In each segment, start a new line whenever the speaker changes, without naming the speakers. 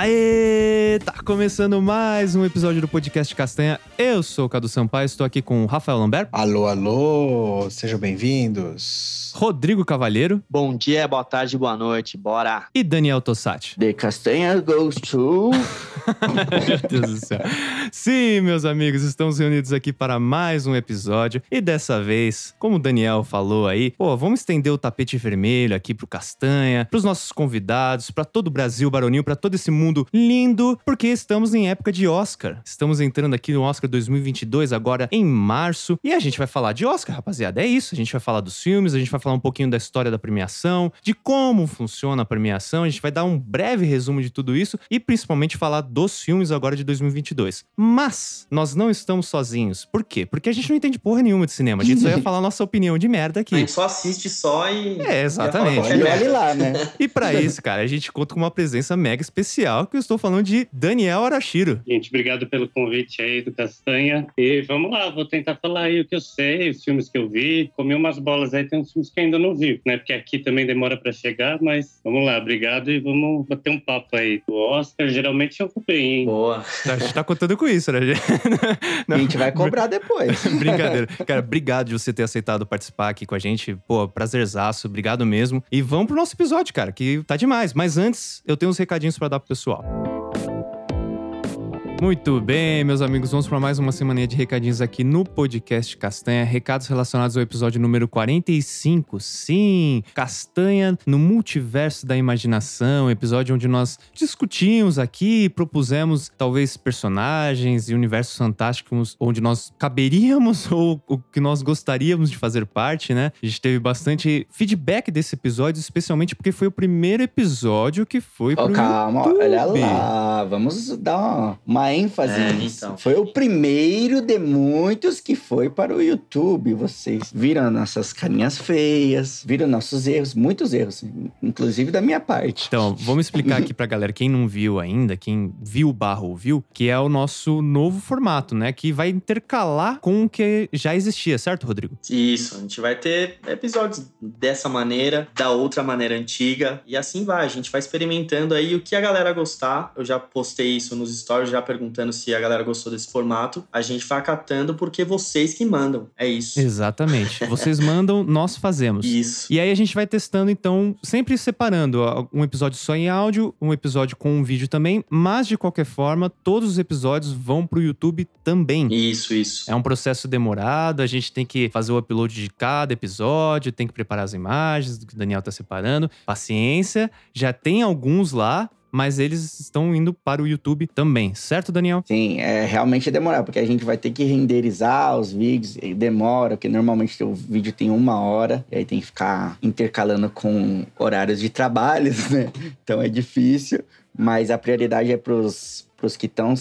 Aê! Tá começando mais um episódio do podcast Castanha. Eu sou o Cadu Sampaio, estou aqui com o Rafael Lambert.
Alô, alô, sejam bem-vindos.
Rodrigo Cavalheiro.
Bom dia, boa tarde, boa noite, bora!
E Daniel Tossati.
The Castanha goes to.
Meu Deus do céu. Sim, meus amigos, estamos reunidos aqui para mais um episódio. E dessa vez, como o Daniel falou aí, pô, vamos estender o tapete vermelho aqui pro Castanha, pros nossos convidados, para todo o Brasil baronil, para todo esse mundo lindo, porque estamos em época de Oscar. Estamos entrando aqui no Oscar 2022, agora em março. E a gente vai falar de Oscar, rapaziada. É isso. A gente vai falar dos filmes, a gente vai falar um pouquinho da história da premiação, de como funciona a premiação. A gente vai dar um breve resumo de tudo isso e principalmente falar dos filmes agora de 2022. Mas nós não estamos sozinhos. Por quê? Porque a gente não entende porra nenhuma de cinema. A gente só ia falar a nossa opinião de merda
A
aqui.
gente só assiste só e.
É, exatamente.
E olhe lá, né?
E pra isso, cara, a gente conta com uma presença mega especial, que eu estou falando de Daniel Arashiro.
Gente, obrigado pelo convite aí do Castanha. E vamos lá, vou tentar falar aí o que eu sei, os filmes que eu vi. Comi umas bolas aí, tem uns filmes que ainda não vi, né? Porque aqui também demora pra chegar, mas vamos lá, obrigado e vamos bater um papo aí. O Oscar, geralmente eu vou bem, hein?
Boa.
A gente tá contando com isso, né? Não,
A gente vai cobrar depois.
Brincadeira. Cara, obrigado de você ter aceitado participar aqui com a gente. Pô, prazerzaço, obrigado mesmo. E vamos pro nosso episódio, cara, que tá demais. Mas antes, eu tenho uns recadinhos pra dar pro pessoal. Muito bem, meus amigos, vamos para mais uma semaninha de recadinhos aqui no podcast Castanha. Recados relacionados ao episódio número 45. Sim, Castanha no multiverso da imaginação, episódio onde nós discutimos aqui, propusemos talvez personagens e universos fantásticos onde nós caberíamos ou o que nós gostaríamos de fazer parte, né? A gente teve bastante feedback desse episódio, especialmente porque foi o primeiro episódio que foi
Ó,
pro
calma,
YouTube.
olha lá. Vamos dar uma, uma ênfase
É,
nisso.
então.
Foi o primeiro de muitos que foi para o YouTube. Vocês viram nossas carinhas feias, viram nossos erros, muitos erros, inclusive da minha parte.
Então, vamos explicar aqui pra galera, quem não viu ainda, quem viu barra ouviu, que é o nosso novo formato, né? Que vai intercalar com o que já existia, certo, Rodrigo?
Isso, a gente vai ter episódios dessa maneira, da outra maneira antiga, e assim vai. A gente vai experimentando aí o que a galera gostar. Eu já postei isso nos stories, já perguntando se a galera gostou desse formato. A gente vai acatando porque vocês que mandam. É isso.
Exatamente. Vocês mandam, nós fazemos.
Isso.
E aí a gente vai testando, então, sempre separando ó, um episódio só em áudio, um episódio com um vídeo também, mas de qualquer forma, todos os episódios vão pro YouTube também.
Isso, isso.
É um processo demorado, a gente tem que fazer o upload de cada episódio, tem que preparar as imagens do que o Daniel tá separando. Paciência, já tem alguns lá, mas eles estão indo para o YouTube também, certo, Daniel?
Sim, é realmente demorar, porque a gente vai ter que renderizar os vídeos, e demora, porque normalmente o vídeo tem uma hora, e aí tem que ficar intercalando com horários de trabalhos, né? Então é difícil, mas a prioridade é pros, que estão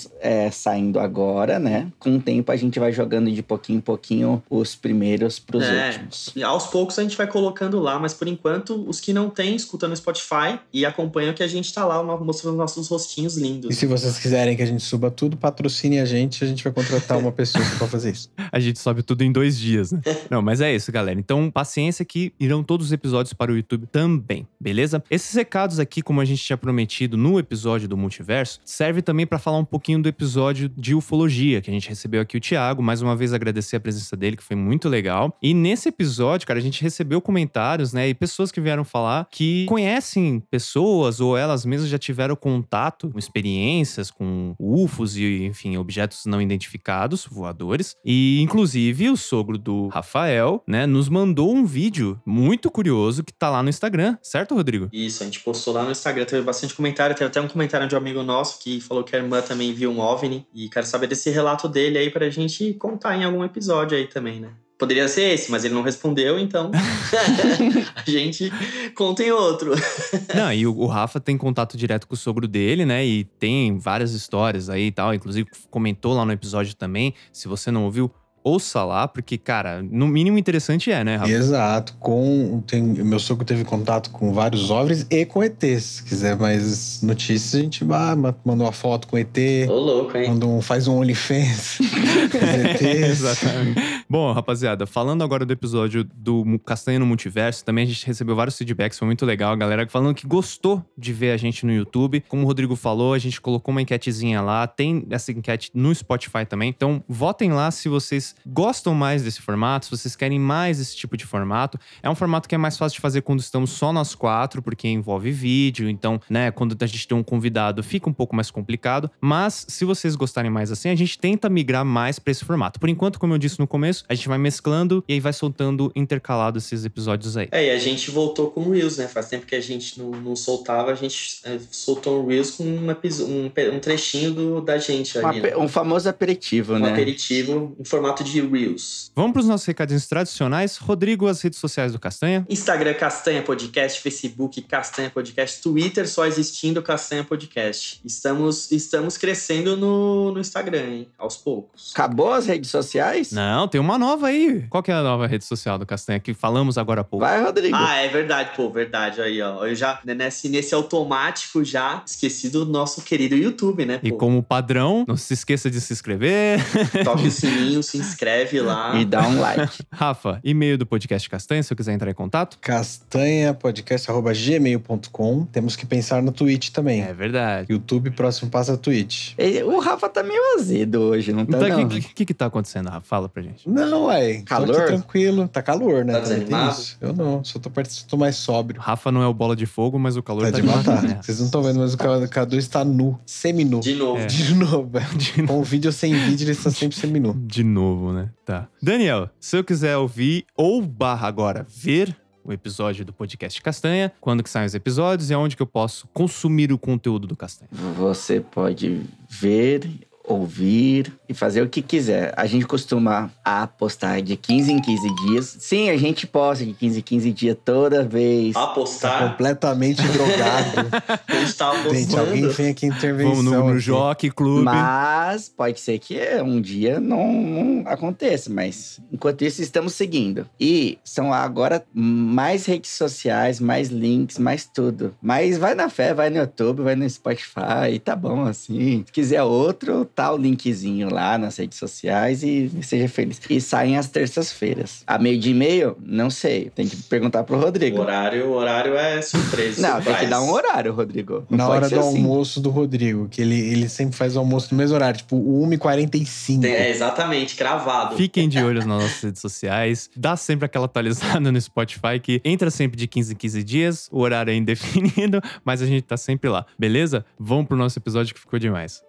saindo agora, né? Com o tempo a gente vai jogando de pouquinho em pouquinho os primeiros pros
É.
últimos.
E aos poucos a gente vai colocando lá, mas por enquanto, os que não têm, escutam no Spotify e acompanham que a gente tá lá mostrando nossos rostinhos lindos.
E se vocês quiserem que a gente suba tudo, patrocine a gente, a gente vai contratar uma pessoa pra fazer isso.
A gente sobe tudo em dois dias, né? Não, mas é isso, galera. Então, paciência que irão todos os episódios para o YouTube também, beleza? Esses recados aqui, como a gente tinha prometido no episódio do Multiverso, serve também para falar um pouquinho do episódio de ufologia, que a gente recebeu aqui o Thiago. Mais uma vez agradecer a presença dele, que foi muito legal. E nesse episódio, cara, a gente recebeu comentários, né? E pessoas que vieram falar que conhecem pessoas ou elas mesmas já tiveram contato com experiências com UFOs e, enfim, objetos não identificados, voadores. E, inclusive, o sogro do Rafael, né, nos mandou um vídeo muito curioso que tá lá no Instagram, certo, Rodrigo?
Isso, a gente postou lá no Instagram, teve bastante comentário, teve até um comentário de um amigo nosso que falou que a irmã também viu um OVNI e quero saber desse relato dele aí pra gente contar em algum episódio aí também, né? Poderia ser esse, mas ele não respondeu, então a gente conta em outro.
Não, e o, o Rafa tem contato direto com o sogro dele, né? E tem várias histórias aí e tal. Inclusive, comentou lá no episódio também. Se você não ouviu, ouça lá, porque, cara, no mínimo interessante é, né, Rafa?
Exato. Com, tem, meu sogro teve contato com vários OVNIs e com ETs. Se quiser mais notícias, a gente ah, mandou uma foto com ET.
Ô, louco, hein?
Mandou um, faz um OnlyFans. com ETs.
Exatamente. Bom, rapaziada, falando agora do episódio do Castanha no Multiverso, também a gente recebeu vários feedbacks, foi muito legal. A galera falando que gostou de ver a gente no YouTube. Como o Rodrigo falou, a gente colocou uma enquetezinha lá, tem essa enquete no Spotify também. Então, votem lá se vocês gostam mais desse formato, se vocês querem mais esse tipo de formato. É um formato que é mais fácil de fazer quando estamos só nós quatro, porque envolve vídeo. Então, né, quando a gente tem um convidado, fica um pouco mais complicado. Mas, se vocês gostarem mais assim, a gente tenta migrar mais pra esse formato. Por enquanto, como eu disse no começo, a gente vai mesclando e aí vai soltando intercalado esses episódios aí.
É, e a gente voltou com o Reels, né? Faz tempo que a gente não, não soltava, a gente é, soltou um Reels com um, um, um trechinho do, da gente
Um
ali. né?
um famoso aperitivo,
Um
né?
aperitivo em formato de Reels.
Vamos pros nossos recadinhos tradicionais. Rodrigo, as redes sociais do Castanha.
Instagram Castanha Podcast, Facebook Castanha Podcast, Twitter só existindo Castanha Podcast. Estamos, estamos crescendo no, no Instagram, hein? Aos poucos.
Acabou as redes sociais?
Não, tem uma nova aí. Qual que é a nova rede social do Castanha que falamos agora há pouco?
Vai, Rodrigo.
Ah, é verdade, pô, verdade. Aí, ó. Eu já, nesse, nesse automático, já esqueci do nosso querido YouTube, né?
E
Pô,
como padrão, não se esqueça de se inscrever.
toque o sininho, se inscreve lá.
E dá um like.
Rafa, e-mail do podcast Castanha, se eu quiser entrar em contato.
castanhapodcast.gmail.com. Temos que pensar no Twitch também.
É verdade.
YouTube, próximo passo é Twitch.
E O Rafa tá meio azedo hoje, não tá?
Então,
não?
o que, que, que tá acontecendo, Rafa? Fala pra gente.
Não, ué. Tô
Calor?
aqui tranquilo. Tá calor, né?
Tá
tem
desanimado?
isso. Eu não. Só tô, tô mais sóbrio.
Rafa não é o bola de fogo, mas o calor
Tá
tá,
de matar.
né?
Vocês não estão vendo, mas o Ca- Cadu está nu. Seminu.
De novo.
É.
De novo, velho.
De
Com vídeo ou sem vídeo, ele está sempre seminu.
De novo, né? Tá. Daniel, se eu quiser ouvir ou barra agora ver o episódio do podcast Castanha, quando que saem os episódios e aonde que eu posso consumir o conteúdo do Castanha.
Você pode ver, ouvir e fazer o que quiser. A gente costuma a postar de 15 em 15 dias. Sim, a gente posta de 15 em 15 dias toda vez.
Tá
Apostar.
completamente drogado.
A gente tá
Gente, alguém
apostando.
vem aqui intervenção.
Vamos no, no. Jockey Clube.
Mas pode ser que um dia não, não aconteça, mas enquanto isso estamos seguindo. E são agora mais redes sociais, mais links, mais tudo. Mas vai na fé, vai no YouTube, vai no Spotify, tá bom assim. Se quiser outro, tá o linkzinho lá nas redes sociais e seja feliz. E saem às terças-feiras. A meio de e-mail? Não sei. Tem que perguntar pro
O
Rodrigo.
horário, o horário é surpresa.
Não, tem que dar um horário, Rodrigo. Não
Na
pode
hora
ser
do
assim.
almoço do Rodrigo, que ele, ele sempre faz o almoço no mesmo horário, tipo 1h45.
Tem- É, exatamente, cravado.
Fiquem de olho nas nossas redes sociais. Dá sempre aquela atualizada no Spotify que entra sempre de 15 em 15 dias. O horário é indefinido, mas a gente tá sempre lá. Beleza? Vamos pro nosso episódio que ficou demais.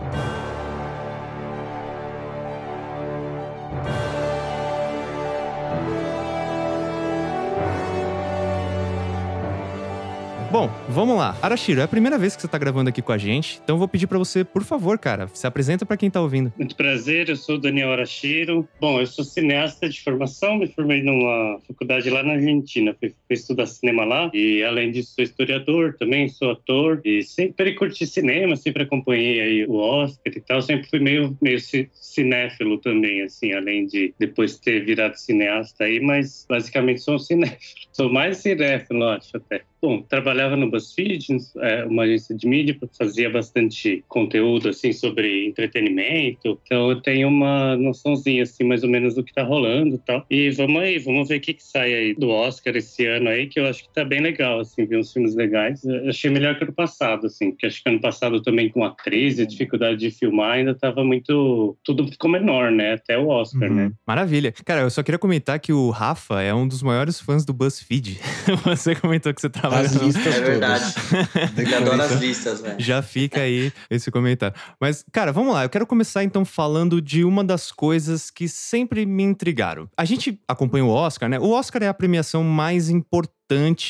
Bye. Bom, vamos lá. Arashiro, é a primeira vez que você tá gravando aqui com a gente, então vou pedir pra você, por favor, cara, se apresenta pra quem tá ouvindo.
Muito prazer, eu sou Daniel Arashiro. Bom, eu sou cineasta de formação, me formei numa faculdade lá na Argentina, fui, fui estudar cinema lá e além disso sou historiador também, sou ator e sempre curti cinema, sempre acompanhei aí o Oscar e tal, sempre fui meio, meio ci- cinéfilo também, assim, além de depois ter virado cineasta aí, mas basicamente sou um cinéfilo. Sou mais cinéfilo, acho até. Bom, trabalhava no BuzzFeed, é, uma agência de mídia, fazia bastante conteúdo assim sobre entretenimento. Então eu tenho uma noçãozinha assim mais ou menos do que tá rolando, e tal. E vamos aí, vamos ver o que que sai aí do Oscar esse ano aí, que eu acho que tá bem legal assim, ver uns filmes legais. Eu achei melhor que ano passado, assim, porque acho que ano passado também com a crise, a dificuldade de filmar, ainda tava muito tudo ficou menor, né? Até o Oscar,
Uhum.
né?
Maravilha. Cara, eu só queria comentar que o Rafa é um dos maiores fãs do BuzzFeed. você comentou que você trabalha
As
no...
listas
É verdade.
todas.
Ele adora as listas, velho.
Já fica aí esse comentário. Mas, cara, vamos lá. Eu quero começar então falando de uma das coisas que sempre me intrigaram. A gente acompanha o Oscar, né? O Oscar é a premiação mais importante.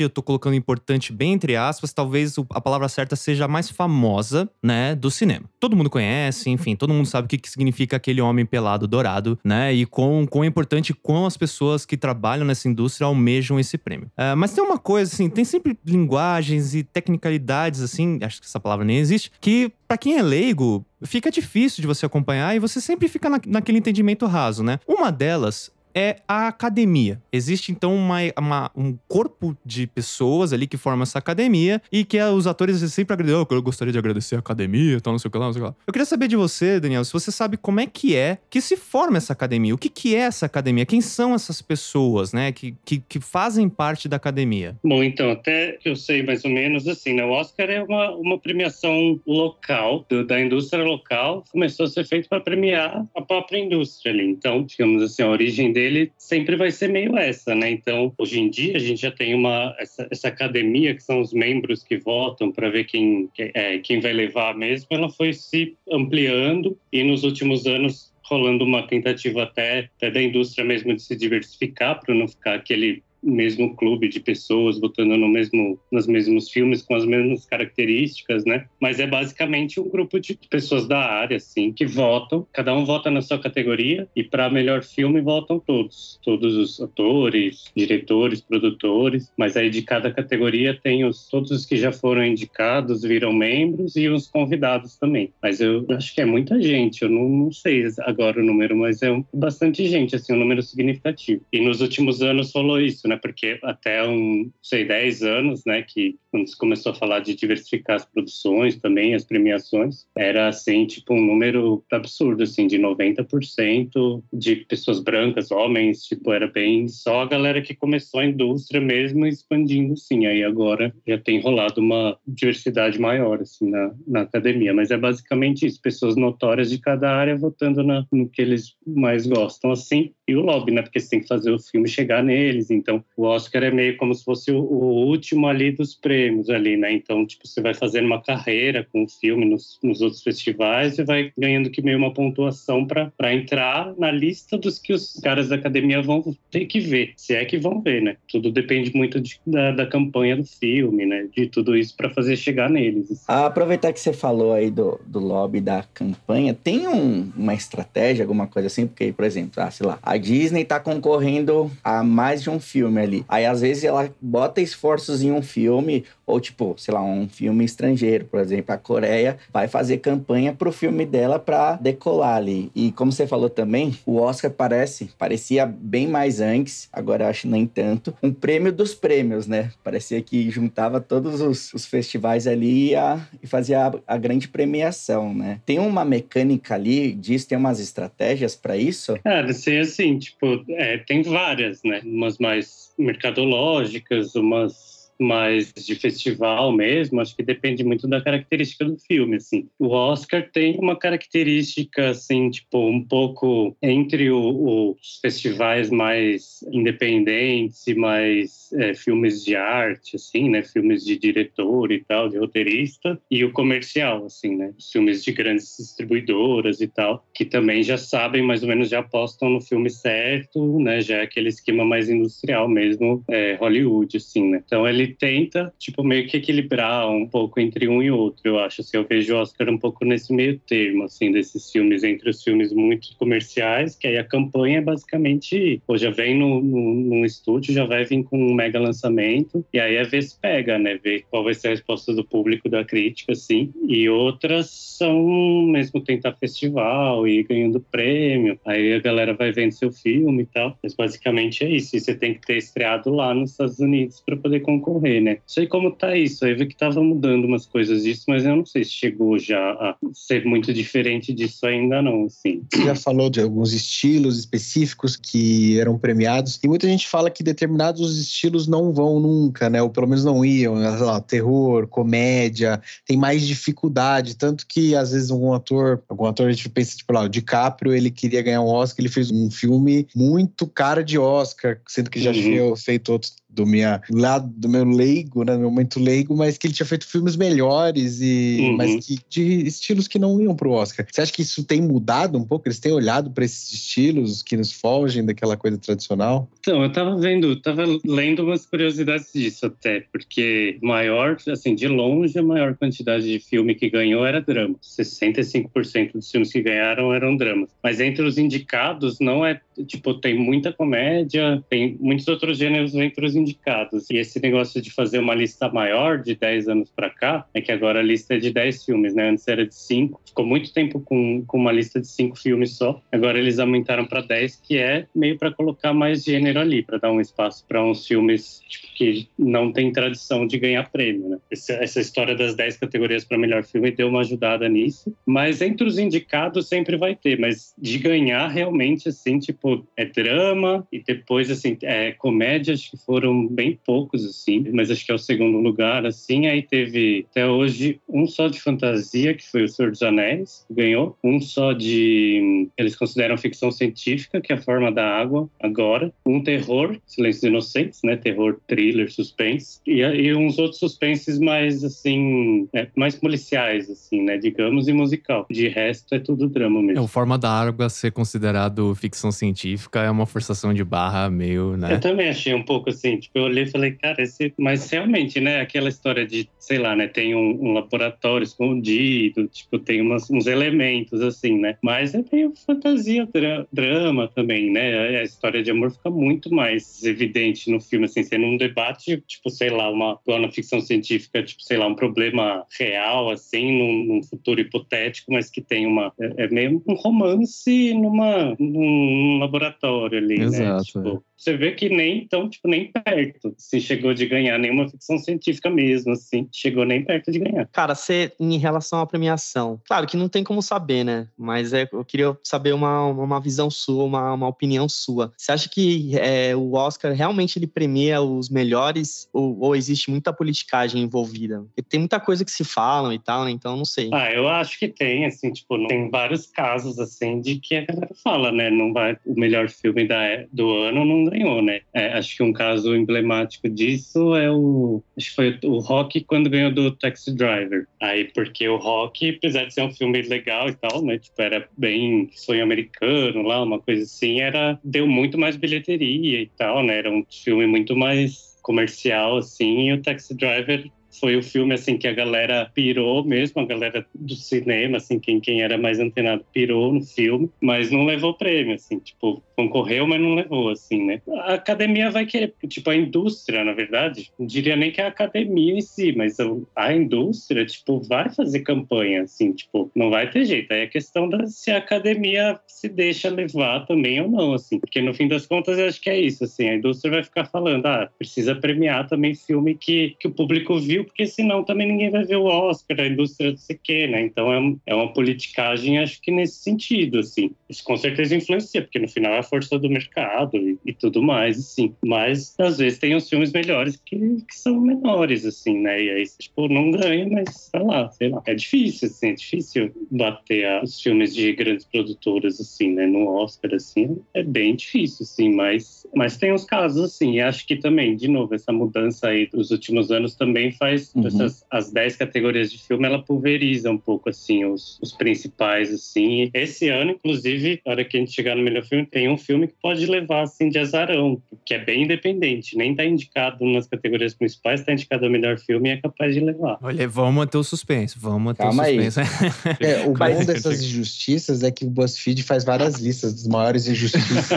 Eu tô colocando importante bem entre aspas. Talvez a palavra certa seja a mais famosa, né? Do cinema. Todo mundo conhece, enfim, todo mundo sabe o que, que significa aquele homem pelado dourado, né? E quão, quão importante, quão as pessoas que trabalham nessa indústria almejam esse prêmio. Ah, mas tem uma coisa, assim, tem sempre linguagens e tecnicalidades, assim, acho que essa palavra nem existe, que pra quem é leigo, fica difícil de você acompanhar e você sempre fica na- naquele entendimento raso, né? Uma delas é a academia. Existe então uma, uma- um corpo de pessoas ali que formam essa academia e que os atores sempre agradecem. "Oh, eu gostaria de agradecer a academia, tal, não sei o que lá, não sei o que lá. Eu queria saber de você, Daniel, se você sabe como é que é que se forma essa academia. O que, que é essa academia? Quem são essas pessoas, né, que, que, que fazem parte da academia?
Bom, então, até que eu sei mais ou menos assim, né? O Oscar é uma, uma premiação local, do- da indústria local, começou a ser feito para premiar a própria indústria ali. Então, digamos assim, a origem dele sempre vai ser meio essa, né? Então, hoje em dia, a gente já tem uma, essa, essa academia, que são os membros que votam para ver quem, que- é, quem vai levar mesmo, ela foi se ampliando e nos últimos anos rolando uma tentativa até, até da indústria mesmo de se diversificar para não ficar aquele mesmo clube de pessoas votando no mesmo nos mesmos filmes com as mesmas características, né? Mas é basicamente um grupo de pessoas da área, assim, que votam. Cada um vota na sua categoria e para melhor filme votam todos, todos os atores, diretores, produtores. Mas aí de cada categoria tem os todos os que já foram indicados viram membros e os convidados também. Mas eu acho que é muita gente. Eu não, não sei agora o número, mas é um- bastante gente, assim, um número significativo. E nos últimos anos rolou isso, né? Porque até um, sei, 10 anos, né? Que quando se começou a falar de diversificar as produções também, as premiações, era assim, tipo, um número absurdo, assim, de 90% de pessoas brancas, homens, tipo, era bem só a galera que começou a indústria mesmo expandindo, sim. Aí agora já tem rolado uma diversidade maior, assim, na, na academia. Mas é basicamente isso, pessoas notórias de cada área votando na, no que eles mais gostam, assim. E o lobby, né? Porque você tem que fazer o filme chegar neles. Então, o Oscar é meio como se fosse o, o último ali dos prêmios ali, né? Então, tipo, você vai fazendo uma carreira com o filme nos, nos outros festivais e vai ganhando que meio uma pontuação para entrar na lista dos que os caras da academia vão ter que ver, se é que vão ver, né? Tudo depende muito de- da, da campanha do filme, né? De tudo isso para fazer chegar neles. assim.
Ah, aproveitar que você falou aí do, do lobby da campanha, tem um- uma estratégia, alguma coisa assim? Porque, por exemplo, ah, sei lá, a Disney tá concorrendo a mais de um filme ali. Aí, às vezes, ela bota esforços em um filme, ou tipo, sei lá, um filme estrangeiro, por exemplo, a Coreia vai fazer campanha pro filme dela pra decolar ali. E como você falou também, o Oscar parece, parecia bem mais antes, agora acho nem tanto, um prêmio dos prêmios, né? Parecia que juntava todos os, os festivais ali e, a- e fazia a, a grande premiação, né? Tem uma mecânica ali disso, tem umas estratégias pra isso?
Cara, sei assim, tipo, é, tem várias, né? Umas mais mercadológicas, umas mais de festival mesmo, acho que depende muito da característica do filme, assim. O Oscar tem uma característica, assim, tipo, um pouco entre o- os festivais mais independentes e mais é, filmes de arte, assim, né? Filmes de diretor e tal, de roteirista, e o comercial, assim, né? Os filmes de grandes distribuidoras e tal, que também já sabem, mais ou menos, já apostam no filme certo, né? Já é aquele esquema mais industrial mesmo, é, Hollywood, assim, né? Então ele tenta, tipo, meio que equilibrar um pouco entre um e outro, eu acho, assim, eu vejo o Oscar um pouco nesse meio termo, assim, desses filmes, entre os filmes muito comerciais, que aí a campanha é basicamente, pô, já vem no, no, num estúdio, já vai vir com um mega lançamento, e aí é ver se pega, né? Ver qual vai ser a resposta do público, da crítica, assim. E outras são mesmo tentar festival e ganhando prêmio, aí a galera vai vendo seu filme e tal. Mas basicamente é isso, e você tem que ter estreado lá nos Estados Unidos para poder concorrer, né? Não sei como tá isso, aí vi que tava mudando umas coisas disso, mas eu não sei se chegou já a ser muito diferente disso ainda não, assim.
Você já falou de alguns estilos específicos que eram premiados, e muita gente fala que determinados estilos não vão nunca, né? Ou pelo menos não iam, né? sei lá, terror, comédia, tem mais dificuldade, tanto que às vezes algum ator, algum ator a gente pensa, tipo lá, o DiCaprio, ele queria ganhar um Oscar, ele fez um filme muito cara de Oscar, sendo que já
Uhum.
tinha feito outros do minha lado do meu leigo, né, do meu momento leigo, mas que ele tinha feito filmes melhores e
Uhum.
mas que de estilos que não iam pro Oscar. Você acha que isso tem mudado um pouco? Eles têm olhado para esses estilos que nos fogem daquela coisa tradicional?
Então, eu tava vendo, tava lendo umas curiosidades disso até, porque maior, assim, de longe, a maior quantidade de filme que ganhou era drama. 65% dos filmes que ganharam eram dramas. Mas entre os indicados, não é, tipo, tem muita comédia, tem muitos outros gêneros entre os indicados. E esse negócio de fazer uma lista maior de 10 anos para cá, é que agora a lista é de 10 filmes, né? Antes era de 5. Ficou muito tempo com, com uma lista de 5 filmes só. Agora eles aumentaram para 10, que é meio para colocar mais gênero ali, para dar um espaço para uns filmes tipo, que não tem tradição de ganhar prêmio, né? Essa, essa história das 10 categorias para melhor filme deu uma ajudada nisso. Mas entre os indicados sempre vai ter, mas de ganhar realmente, assim, tipo, é drama e depois, assim, é comédia, acho que foram bem poucos, assim, mas acho que é o segundo lugar, assim. Aí teve até hoje um só de fantasia, que foi O Senhor dos Anéis, ganhou. Um só de. Eles consideram ficção científica, que é A Forma da Água, agora. Um terror, Silêncios Inocentes, né? Terror, thriller, suspense. E, e uns outros suspenses mais, assim, é, mais policiais, assim, né? Digamos, e musical. De resto, é tudo drama mesmo.
É, o Forma da Água ser considerado ficção científica é uma forçação de barra meio, né?
Eu também achei um pouco assim, tipo, eu olhei e falei, cara, esse... mas realmente, né, aquela história de, sei lá, né, tem um, um laboratório escondido, tipo, tem umas, uns elementos, assim, né, mas é meio fantasia, dra drama também, né, a história de amor fica muito mais evidente no filme, assim, sendo um debate, tipo, sei lá, uma, uma ficção científica, tipo, sei lá, um problema real, assim, num, num futuro hipotético, mas que tem uma, é, é meio um romance numa, num laboratório ali, né,
Exato,
né, tipo, você vê que nem então, tipo, nem perto se chegou de ganhar nenhuma ficção científica mesmo, assim, chegou nem perto de ganhar.
Cara, você, em relação à premiação, claro que não tem como saber, né? Mas é, eu queria saber uma, uma visão sua, uma, uma opinião sua. Você acha que é, o Oscar realmente ele premia os melhores ou, ou, existe muita politicagem envolvida? Porque tem muita coisa que se falam e tal, né? Então não sei.
Ah, eu acho que tem, assim, tipo, tem vários casos, assim, de que a galera fala, né? Não vai, o melhor filme da, do ano não ganhou, né? É, acho que um caso emblemático disso é o. Acho que foi o Rock quando ganhou do Taxi Driver. Aí, porque o Rock, apesar de ser um filme legal e tal, né? Tipo, era bem sonho americano lá, uma coisa assim, era. Deu muito mais bilheteria e tal, né? Era um filme muito mais comercial, assim, e o Taxi Driver foi o filme assim que a galera pirou mesmo, a galera do cinema, assim, quem, quem era mais antenado pirou no filme, mas não levou prêmio, assim, tipo, concorreu, mas não levou, assim, né? A academia vai querer, tipo, a indústria, na verdade, não diria nem que é a academia em si, mas a indústria, tipo, vai fazer campanha, assim, tipo, não vai ter jeito. Aí é questão da se a academia se deixa levar também ou não, assim, porque no fim das contas eu acho que é isso, assim, a indústria vai ficar falando, ah, precisa premiar também filme que, que o público viu, porque senão também ninguém vai ver o Oscar, a indústria do CQ, né? Então é, é uma politicagem, acho que nesse sentido, assim. Isso com certeza influencia, porque no final é a força do mercado e, e tudo mais, assim. Mas às vezes tem os filmes melhores que, que são menores, assim, né? E aí, tipo, não ganha, mas sei lá, sei lá. É difícil, assim, é difícil bater a, os filmes de grandes produtoras, assim, né? No Oscar, assim, é bem difícil, assim, mas, mas tem uns casos, assim, e acho que também, de novo, essa mudança aí dos últimos anos também faz uhum. essas, as 10 categorias de filme, ela pulveriza um pouco, assim, os, os principais, assim. Esse ano, inclusive, na hora que a gente chegar no melhor filme, tem um filme que pode levar, assim, de azarão, que é bem independente, nem tá indicado nas categorias principais, tá indicado o melhor filme e é capaz de levar.
Olha, vamos manter o suspense, vamos manter Calma o suspense.
é, o bom dessas injustiças é que o BuzzFeed faz várias listas das maiores injustiças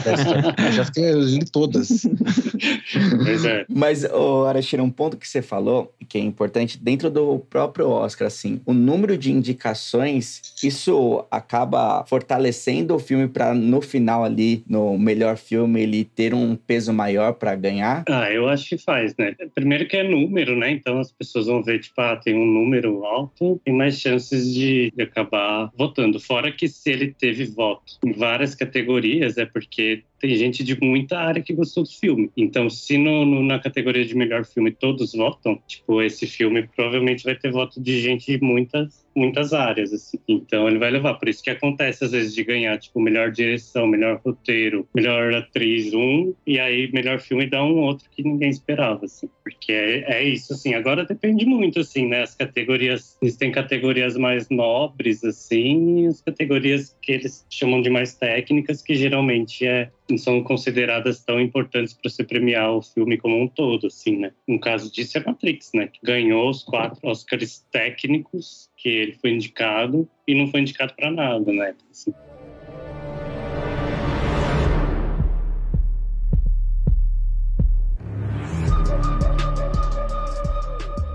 Eu já tenho, li todas.
Pois é. Mas, oh, Arashira, um ponto que você falou, que é importante, dentro do próprio Oscar, assim, o número de indicações, isso acaba fortalecendo o filme para no final ali, no melhor filme, ele ter um peso maior para ganhar?
Ah, eu acho que faz, né? Primeiro que é número, né? Então as pessoas vão ver, tipo, ah, tem um número alto, tem mais chances de, de acabar votando. Fora que se ele teve voto em várias categorias, é porque tem gente de muita área que gostou do filme. Então, se no, no, na categoria de melhor filme todos votam, tipo, esse filme provavelmente vai ter voto de gente de muitas, muitas áreas, assim. Então, ele vai levar. Por isso que acontece, às vezes, de ganhar, tipo, melhor direção, melhor roteiro, melhor atriz, um, e aí melhor filme dá um outro que ninguém esperava, assim. Porque é, é isso, assim. Agora depende muito, assim, né? As categorias, eles têm categorias mais nobres, assim, e as categorias que eles chamam de mais técnicas, que geralmente é não são consideradas tão importantes para se premiar o filme como um todo, assim, né? Um caso disso é Matrix, né? Que ganhou os quatro Oscars técnicos porque ele foi indicado e não foi indicado para nada né? Então, assim.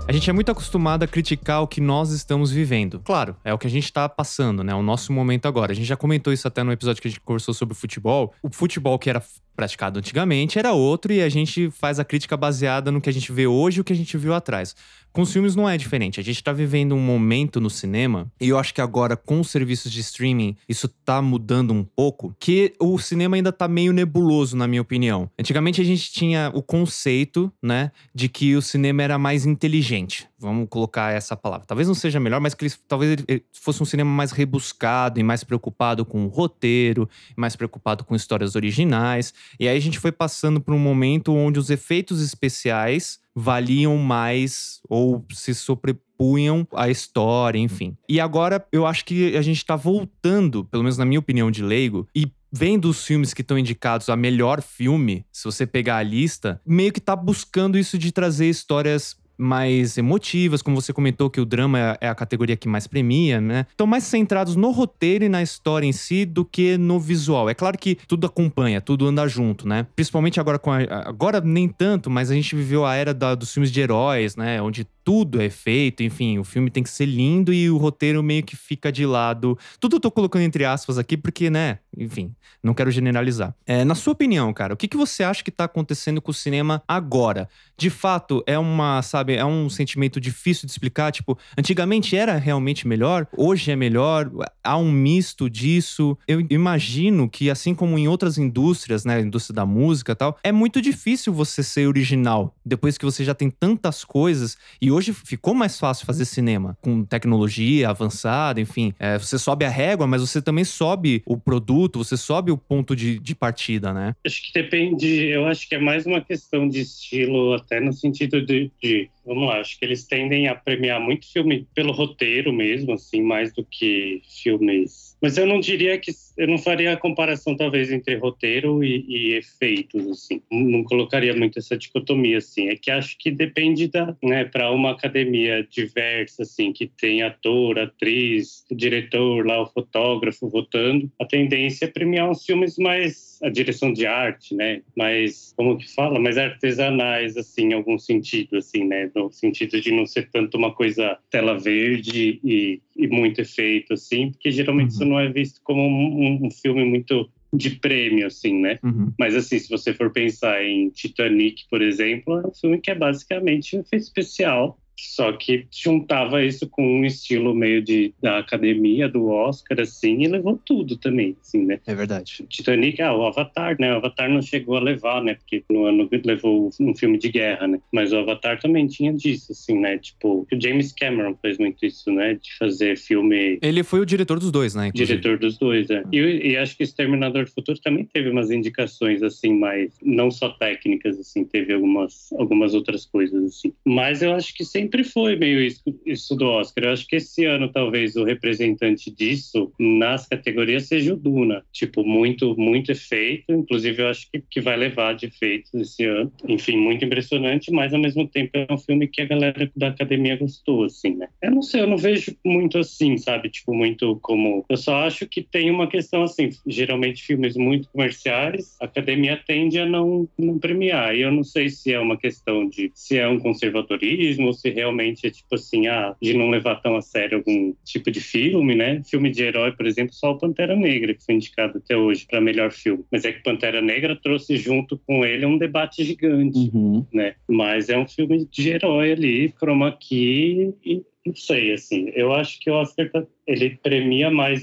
A gente é muito acostumado a criticar o que nós estamos vivendo. Claro, é o que a gente está passando, né? O nosso momento agora. A gente já comentou isso até no episódio que a gente conversou sobre futebol. O futebol que era praticado antigamente era outro e a gente faz a crítica baseada no que a gente vê hoje e o que a gente viu atrás. Com os filmes não é diferente. A gente tá vivendo um momento no cinema, e eu acho que agora, com os serviços de streaming, isso tá mudando um pouco, que o cinema ainda tá meio nebuloso, na minha opinião. Antigamente a gente tinha o conceito, né, de que o cinema era mais inteligente. Vamos colocar essa palavra. Talvez não seja melhor, mas que ele, talvez ele fosse um cinema mais rebuscado e mais preocupado com o roteiro, mais preocupado com histórias originais. E aí a gente foi passando por um momento onde os efeitos especiais valiam mais ou se sobrepunham à história, enfim. E agora eu acho que a gente tá voltando, pelo menos na minha opinião de leigo, e vendo os filmes que estão indicados a melhor filme, se você pegar a lista, meio que tá buscando isso de trazer histórias mais emotivas, como você comentou que o drama é a categoria que mais premia, né? Estão mais centrados no roteiro e na história em si do que no visual. É claro que tudo acompanha, tudo anda junto, né? Principalmente agora com a, agora nem tanto, mas a gente viveu a era da, dos filmes de heróis, né? Onde tudo é feito, enfim, o filme tem que ser lindo e o roteiro meio que fica de lado. Tudo eu tô colocando entre aspas aqui porque, né? Enfim, não quero generalizar. É, na sua opinião, cara, o que, que você acha que tá acontecendo com o cinema agora? De fato, é uma, sabe? É um sentimento difícil de explicar. Tipo, antigamente era realmente melhor, hoje é melhor, há um misto disso. Eu imagino que, assim como em outras indústrias, né? Indústria da música e tal, é muito difícil você ser original depois que você já tem tantas coisas. E hoje ficou mais fácil fazer cinema com tecnologia avançada, enfim. É, você sobe a régua, mas você também sobe o produto, você sobe o ponto de, de partida, né?
Acho que depende, eu acho que é mais uma questão de estilo, até no sentido de, de vamos lá, acho que eles tendem a premiar muito filme pelo roteiro mesmo, assim, mais do que filmes. Mas eu não diria que eu não faria a comparação talvez entre roteiro e, e efeitos, assim. Não colocaria muito essa dicotomia, assim. É que acho que depende da, né, para uma academia diversa, assim, que tem ator, atriz, diretor lá, o fotógrafo votando, a tendência é premiar uns filmes mais a direção de arte, né? Mais, como que fala? Mais artesanais, assim, em algum sentido, assim, né? No sentido de não ser tanto uma coisa tela verde e, e muito efeito, assim, porque geralmente uhum. isso não é visto como um, um filme muito de prêmio, assim, né? Uhum. Mas, assim, se você for pensar em Titanic, por exemplo, é um filme que é basicamente um efeito especial só que juntava isso com um estilo meio de, da academia, do Oscar, assim, e levou tudo também, assim, né?
É verdade.
Titanic, ah, o Avatar, né? O Avatar não chegou a levar, né? Porque no ano levou um filme de guerra, né? Mas o Avatar também tinha disso, assim, né? Tipo, o James Cameron fez muito isso, né? De fazer filme...
Ele foi o diretor dos dois, né?
Inclusive. Diretor dos dois, é. E, e acho que Exterminador do Futuro também teve umas indicações, assim, mais... Não só técnicas, assim, teve algumas, algumas outras coisas, assim. Mas eu acho que sempre sempre foi meio isso, isso do Oscar. Eu acho que esse ano, talvez, o representante disso nas categorias seja o Duna. Tipo, muito, muito efeito. Inclusive, eu acho que, que vai levar de efeitos esse ano. Enfim, muito impressionante, mas ao mesmo tempo é um filme que a galera da academia gostou, assim, né? Eu não sei, eu não vejo muito assim, sabe? Tipo, muito como. Eu só acho que tem uma questão assim. Geralmente, filmes muito comerciais, a academia tende a não, não premiar. E eu não sei se é uma questão de se é um conservadorismo ou se realmente é tipo assim, ah, de não levar tão a sério algum tipo de filme, né? Filme de herói, por exemplo, só o Pantera Negra, que foi indicado até hoje para melhor filme. Mas é que Pantera Negra trouxe junto com ele um debate gigante, uhum. né? Mas é um filme de herói ali, chroma key e não sei, assim, eu acho que o Oscar tá ele premia mais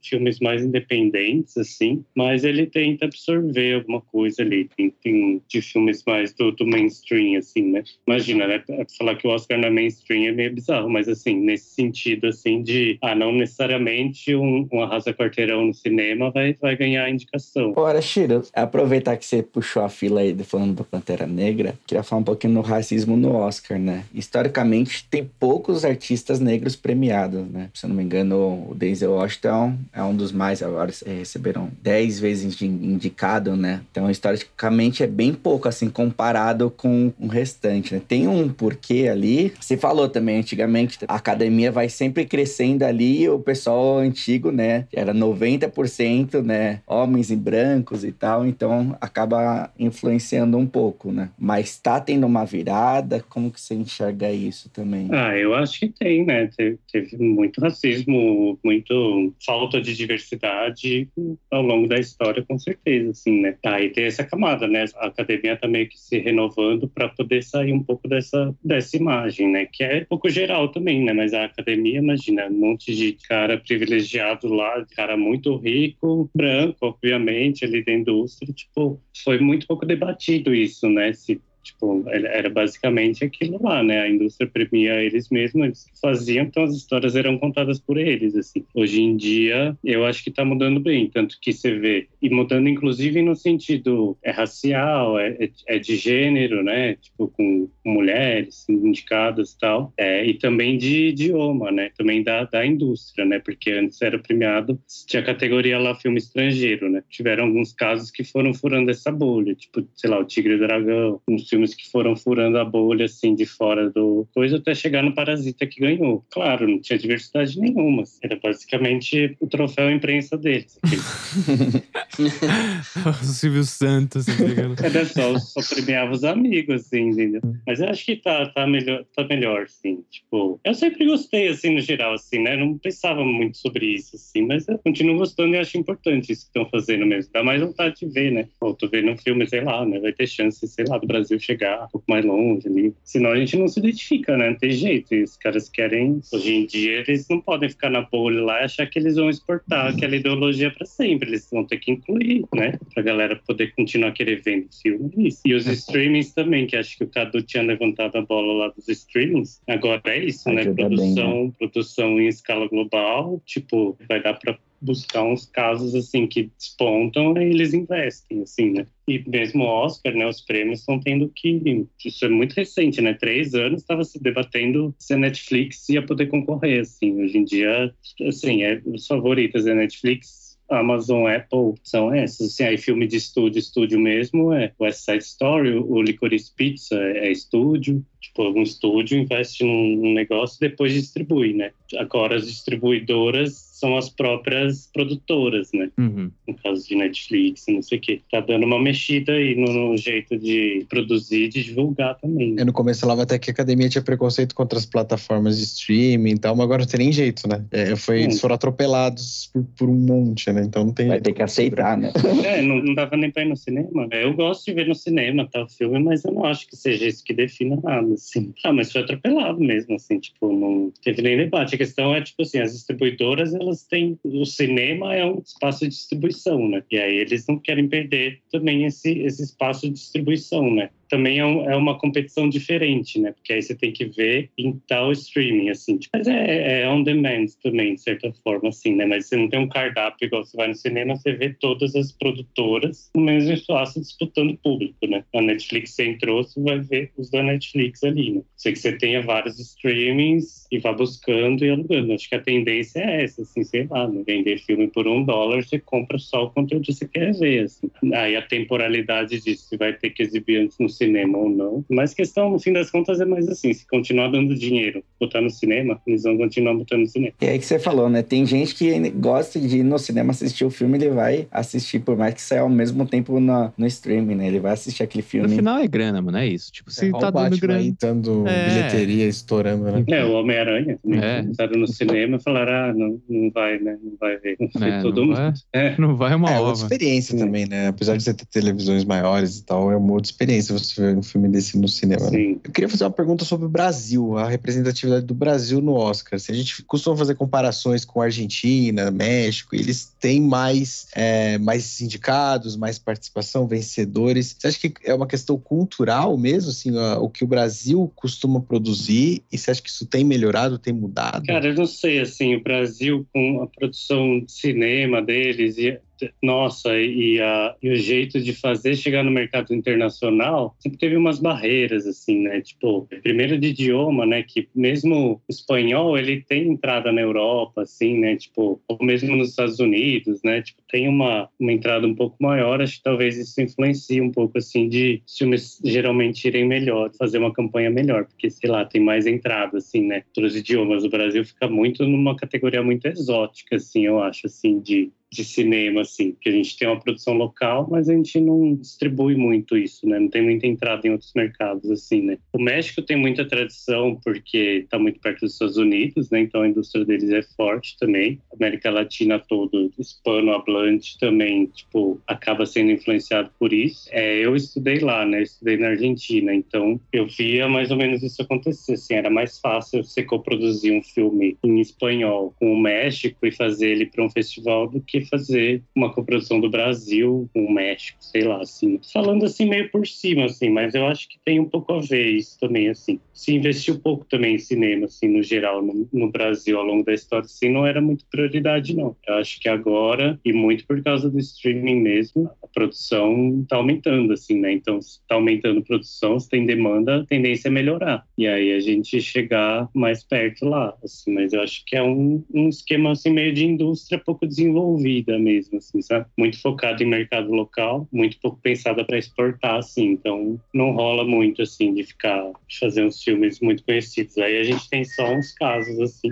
filmes mais independentes, assim, mas ele tenta absorver alguma coisa ali, tem, tem de filmes mais do, do, mainstream, assim, né? Imagina, né? Falar que o Oscar não é mainstream é meio bizarro, mas assim, nesse sentido, assim, de, ah, não necessariamente um, um Arrasa Quarteirão no cinema vai, vai ganhar a indicação.
Ora, Shiro, aproveitar que você puxou a fila aí falando do Pantera Negra, queria falar um pouquinho no racismo no Oscar, né? Historicamente, tem poucos poucos artistas negros premiados, né? Se eu não me engano, o Denzel Washington é um dos mais, agora receberam 10 vezes indicado, né? Então, historicamente, é bem pouco, assim, comparado com o restante, né? Tem um porquê ali. Você falou também, antigamente, a academia vai sempre crescendo ali, o pessoal antigo, né? Era 90%, né? Homens e brancos e tal, então acaba influenciando um pouco, né? Mas tá tendo uma virada, como que você enxerga isso também?
Ah, eu acho que tem, né? Teve, teve muito racismo, muito falta de diversidade ao longo da história, com certeza, assim, né? Aí tem essa camada, né? A academia tá meio que se renovando para poder sair um pouco dessa, dessa imagem, né? Que é um pouco geral também, né? Mas a academia, imagina, um monte de cara privilegiado lá, cara muito rico, branco, obviamente, ali da indústria, tipo, foi muito pouco debatido isso, né? Se Tipo, era basicamente aquilo lá, né? A indústria premia eles mesmos, eles faziam, então as histórias eram contadas por eles, assim. Hoje em dia, eu acho que tá mudando bem, tanto que você vê, e mudando inclusive no sentido é racial, é, é, é de gênero, né? Tipo, com mulheres indicadas e tal, é, e também de idioma, né? Também da, da indústria, né? Porque antes era premiado, tinha categoria lá filme estrangeiro, né? Tiveram alguns casos que foram furando essa bolha, tipo, sei lá, o Tigre e o Dragão, uns filmes que foram furando a bolha, assim, de fora do coisa, até chegar no Parasita que ganhou. Claro, não tinha diversidade nenhuma. Era basicamente o troféu imprensa deles.
o Silvio Santos, entendeu?
Era só, só premiava os amigos, assim, entendeu? Mas eu acho que tá, tá, melhor, tá melhor, assim. Tipo, eu sempre gostei, assim, no geral, assim, né? Não pensava muito sobre isso, assim, mas eu continuo gostando e acho importante isso que estão fazendo mesmo. Dá mais vontade de ver, né? Pô, tô vendo um filme, sei lá, né? Vai ter chance, sei lá, do Brasil chegar um pouco mais longe ali. Senão a gente não se identifica, né? Não tem jeito. E os caras querem, hoje em dia, eles não podem ficar na bolha lá e achar que eles vão exportar aquela ideologia para sempre. Eles vão ter que incluir, né? Pra galera poder continuar querer ver filmes. E os streamings também, que acho que o Cadu tinha levantado a bola lá dos streamings. Agora é isso, né? Produção, bem, né? produção em escala global. Tipo, vai dar para buscar uns casos assim que despontam e eles investem assim né e mesmo o Oscar né os prêmios estão tendo que isso é muito recente né três anos estava se debatendo se a Netflix ia poder concorrer assim hoje em dia assim é os favoritos da Netflix Amazon, Apple são essas. Assim, aí filme de estúdio, estúdio mesmo é West Side Story, o Licorice Pizza é, é estúdio. Tipo, algum estúdio investe num negócio e depois distribui, né? Agora as distribuidoras são as próprias produtoras, né? Uhum. No caso de Netflix, não sei o quê. Tá dando uma mexida aí no, no jeito de produzir e de divulgar também.
Né? no começo falava até que a academia tinha preconceito contra as plataformas de streaming e tal, mas agora não tem nem jeito, né? É, foi, hum. Eles foram atropelados por, por, um monte, né? Então não tem
Vai
jeito.
ter que aceitar, né?
É, não, não dava nem pra ir no cinema. Eu gosto de ver no cinema tal tá, filme, mas eu não acho que seja isso que defina nada, assim. Ah, mas foi atropelado mesmo, assim, tipo, não teve nem debate. A questão é, tipo assim, as distribuidoras, elas têm. O cinema é um espaço de distribuição, né? E aí eles não querem perder também esse, esse espaço de distribuição, né? Também é, um, é, uma competição diferente, né? Porque aí você tem que ver em tal streaming, assim. Tipo, mas é, é on demand também, de certa forma, assim, né? Mas você não tem um cardápio igual você vai no cinema, você vê todas as produtoras no mesmo espaço disputando público, né? A Netflix você entrou, você vai ver os da Netflix ali, né? Sei que você tenha vários streamings e vá buscando e alugando. Acho que a tendência é essa, assim, sei lá, né? Vender filme por um dólar, você compra só o conteúdo que você quer ver, assim. Aí a temporalidade disso, você vai ter que exibir antes no ou não. Mas questão, no fim das contas, é mais assim: se continuar dando dinheiro, botar no cinema, eles vão continuar botando no cinema.
E aí que você falou, né? Tem gente que gosta de ir no cinema assistir o filme, ele vai assistir, por mais que saia ao mesmo tempo no, no streaming, né? Ele vai assistir aquele filme.
No final é grana, mano, é isso. Tipo, se é, tá dando grana.
Aí, dando é. bilheteria, estourando, né?
É, o Homem-Aranha. É. Começaram no cinema e falaram: ah, não, não vai, né? Não vai ver. Não é, todo
não mundo. Vai, é. Não vai uma
é, outra experiência também, né? Apesar de você ter televisões maiores e tal, é uma outra experiência você ver um filme desse no cinema. Né? Eu queria fazer uma pergunta sobre o Brasil, a representatividade do Brasil no Oscar. Se a gente costuma fazer comparações com Argentina, México, eles têm mais, é, mais indicados, mais participação, vencedores. Você acha que é uma questão cultural mesmo, assim, o que o Brasil costuma produzir? E você acha que isso tem melhorado, tem mudado?
Cara, eu não sei, assim, o Brasil com a produção de cinema deles e nossa, e, a, e o jeito de fazer chegar no mercado internacional sempre teve umas barreiras, assim, né? Tipo, primeiro de idioma, né? Que mesmo o espanhol, ele tem entrada na Europa, assim, né? Tipo, ou mesmo nos Estados Unidos, né? Tipo, tem uma, uma entrada um pouco maior, acho que talvez isso influencie um pouco, assim, de filmes geralmente irem melhor, fazer uma campanha melhor, porque, sei lá, tem mais entrada, assim, né? Outros idiomas. O Brasil fica muito numa categoria muito exótica, assim, eu acho, assim, de de cinema, assim, que a gente tem uma produção local, mas a gente não distribui muito isso, né? Não tem muita entrada em outros mercados, assim, né? O México tem muita tradição porque está muito perto dos Estados Unidos, né? Então a indústria deles é forte também. A América Latina todo, hispano-hablante também, tipo, acaba sendo influenciado por isso. É, eu estudei lá, né? Eu estudei na Argentina, então eu via mais ou menos isso acontecer, assim, era mais fácil você coproduzir um filme em espanhol com o México e fazer ele para um festival do que fazer uma coprodução do Brasil com o México, sei lá, assim. Falando assim meio por cima, assim, mas eu acho que tem um pouco a ver isso também, assim. Se investiu pouco também em cinema, assim, no geral, no, no Brasil, ao longo da história, assim, não era muito prioridade, não. Eu acho que agora, e muito por causa do streaming mesmo, a produção tá aumentando, assim, né? Então, se tá aumentando a produção, se tem demanda, a tendência é melhorar. E aí a gente chegar mais perto lá, assim, mas eu acho que é um, um esquema, assim, meio de indústria pouco desenvolvido vida mesmo, assim, sabe? Muito focado em mercado local, muito pouco pensada para exportar, assim. Então, não rola muito, assim, de ficar de fazer uns filmes muito conhecidos. Aí a gente tem só uns casos, assim.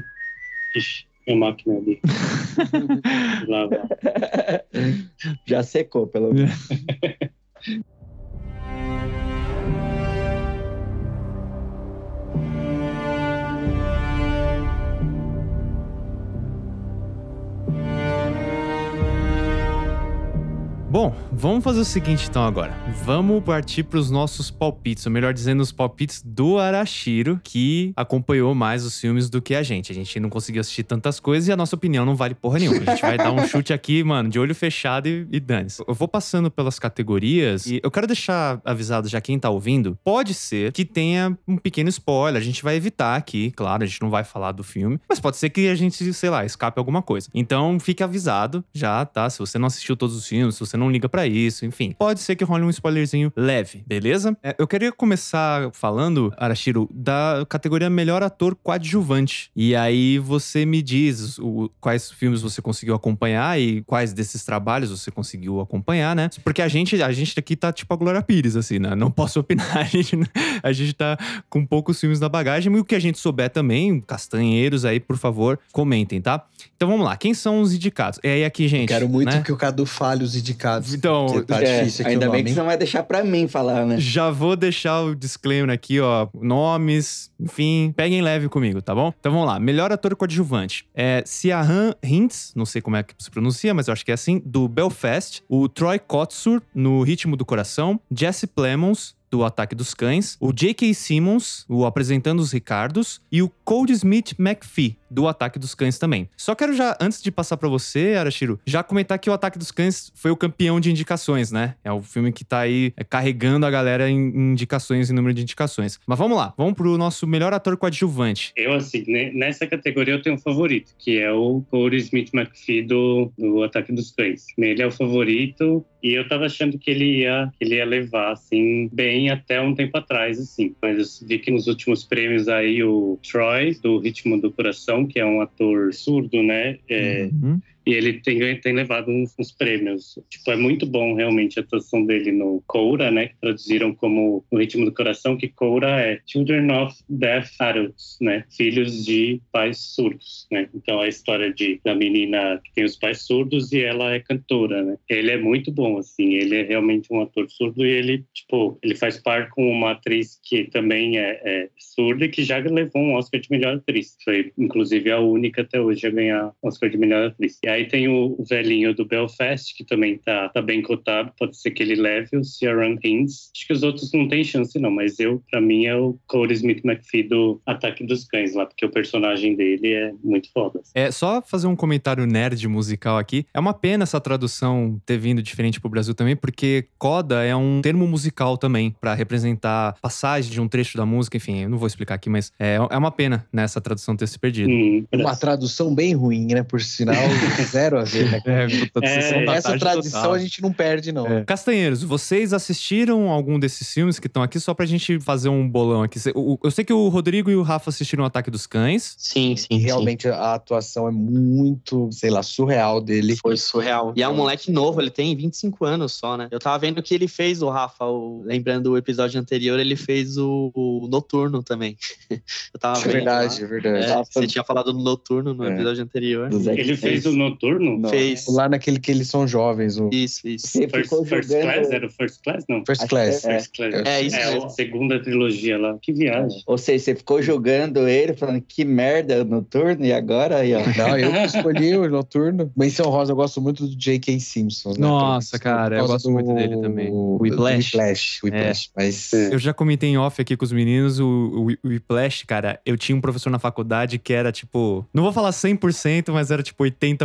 Ixi, a máquina ali.
Já secou, pelo menos.
Bom, vamos fazer o seguinte então agora. Vamos partir para os nossos palpites, ou melhor dizendo, os palpites do Arashiro, que acompanhou mais os filmes do que a gente. A gente não conseguiu assistir tantas coisas e a nossa opinião não vale porra nenhuma. A gente vai dar um chute aqui, mano, de olho fechado e, e dane-se. Eu vou passando pelas categorias e eu quero deixar avisado já quem tá ouvindo, pode ser que tenha um pequeno spoiler. A gente vai evitar aqui, claro, a gente não vai falar do filme, mas pode ser que a gente, sei lá, escape alguma coisa. Então fique avisado já, tá? Se você não assistiu todos os filmes, se você não liga para isso, enfim. Pode ser que role um spoilerzinho leve, beleza? É, eu queria começar falando, Arashiro, da categoria melhor ator coadjuvante. E aí você me diz o, quais filmes você conseguiu acompanhar e quais desses trabalhos você conseguiu acompanhar, né? Porque a gente, a gente aqui tá tipo a Glória Pires, assim, né? Não posso opinar, a gente, a gente tá com poucos filmes na bagagem, e o que a gente souber também, castanheiros aí, por favor, comentem, tá? Então vamos lá, quem são os indicados? E aí aqui, gente.
Quero muito
né?
que o Cadu fale os indicados.
Então,
tá
É,
difícil aqui
ainda bem
nome,
que você não vai deixar pra mim falar, né?
Já vou deixar o disclaimer aqui, ó. Nomes, enfim, peguem leve comigo, tá bom? Então vamos lá. Melhor ator coadjuvante. É Siahan Hintz, não sei como é que se pronuncia, mas eu acho que é assim, do Belfast. O Troy Kotsur, no Ritmo do Coração. Jesse Plemons, do Ataque dos Cães, o J.K. Simmons, o Apresentando os Ricardos, e o Cody Smith McPhee, do Ataque dos Cães também. Só quero já, antes de passar pra você, Arashiro, já comentar que o Ataque dos Cães foi o campeão de indicações, né? É o filme que tá aí é, carregando a galera em, indicações, em número de indicações. Mas vamos lá, vamos pro nosso melhor ator coadjuvante.
Eu, assim, nessa categoria eu tenho um favorito, que é o Corey Smith McPhee do, do Ataque dos Cães. Ele é o favorito e eu tava achando que ele ia, que ele ia levar, assim, bem até um tempo atrás, assim. Mas eu vi que nos últimos prêmios aí o Troy, do Ritmo do Coração, que é um ator surdo, né? É,
Uhum.
E ele tem, tem levado uns, uns prêmios. Tipo, é muito bom realmente a atuação dele no Coura, né? Que traduziram como O Ritmo do Coração, que Coura é Children of Deaf Adults, né? Filhos de pais surdos, né? Então a história de, da menina que tem os pais surdos e ela é cantora, né? Ele é muito bom, assim. Ele é realmente um ator surdo e ele, tipo, ele faz par com uma atriz que também é, é surda e que já levou um Oscar de melhor atriz. Foi, inclusive, a única até hoje a ganhar Oscar de melhor atriz. Aí tem o, velhinho do Belfast, que também tá, tá bem cotado. Pode ser que ele leve o Ciaran Haynes. Acho que os outros não tem chance, não. Mas eu, pra mim, é o Corey Smith McPhee do Ataque dos Cães lá, porque o personagem dele é muito foda.
É só fazer um comentário nerd musical aqui. É uma pena essa tradução ter vindo diferente pro Brasil também, porque coda é um termo musical também pra representar passagem de um trecho da música, enfim, eu não vou explicar aqui, mas é, é uma pena né, essa tradução ter se perdido.
Hum,
Uma tradução bem ruim, né? Por sinal. Zero a ver, né?
É, puta,
É,
sessão da
Essa
tarde
tradição
total.
a gente não perde, não.
É. Castanheiros, vocês assistiram algum desses filmes que estão aqui só pra gente fazer um bolão aqui? Eu sei que o Rodrigo e o Rafa assistiram o Ataque dos Cães.
Sim, sim.
E
sim.
realmente a atuação é muito, sei lá, surreal dele.
Foi surreal. E é um moleque novo, ele tem 25 anos só, né? Eu tava vendo que ele fez, o Rafa, o- lembrando o episódio anterior, ele fez o, o Noturno também. Eu tava
É
vendo.
verdade, é
lá.
verdade.
É,
Nossa.
você tinha falado do Noturno no
É.
episódio anterior.
Ele fez o Noturno?
Não.
Fez.
Lá naquele que eles são jovens, o
Isso, isso.
Você
First,
ficou
First
jogando...
Class? Era o First Class? Não.
First Class.
que é.
First Class.
É, isso
É a segunda trilogia lá. Que viagem.
Ou seja, você ficou jogando ele, falando que merda no turno, e agora aí, ó.
Não, eu que escolhi o Noturno. Menção Rosa, eu gosto muito do J.K. Simpson. né?
Nossa, cara, eu gosto muito dele também.
O
Whiplash.
Whiplash, Whiplash. Mas
Eu já comentei em off aqui com os meninos, o, o, o Whiplash, cara, eu tinha um professor na faculdade que era tipo, não vou falar 100%, mas era tipo 80%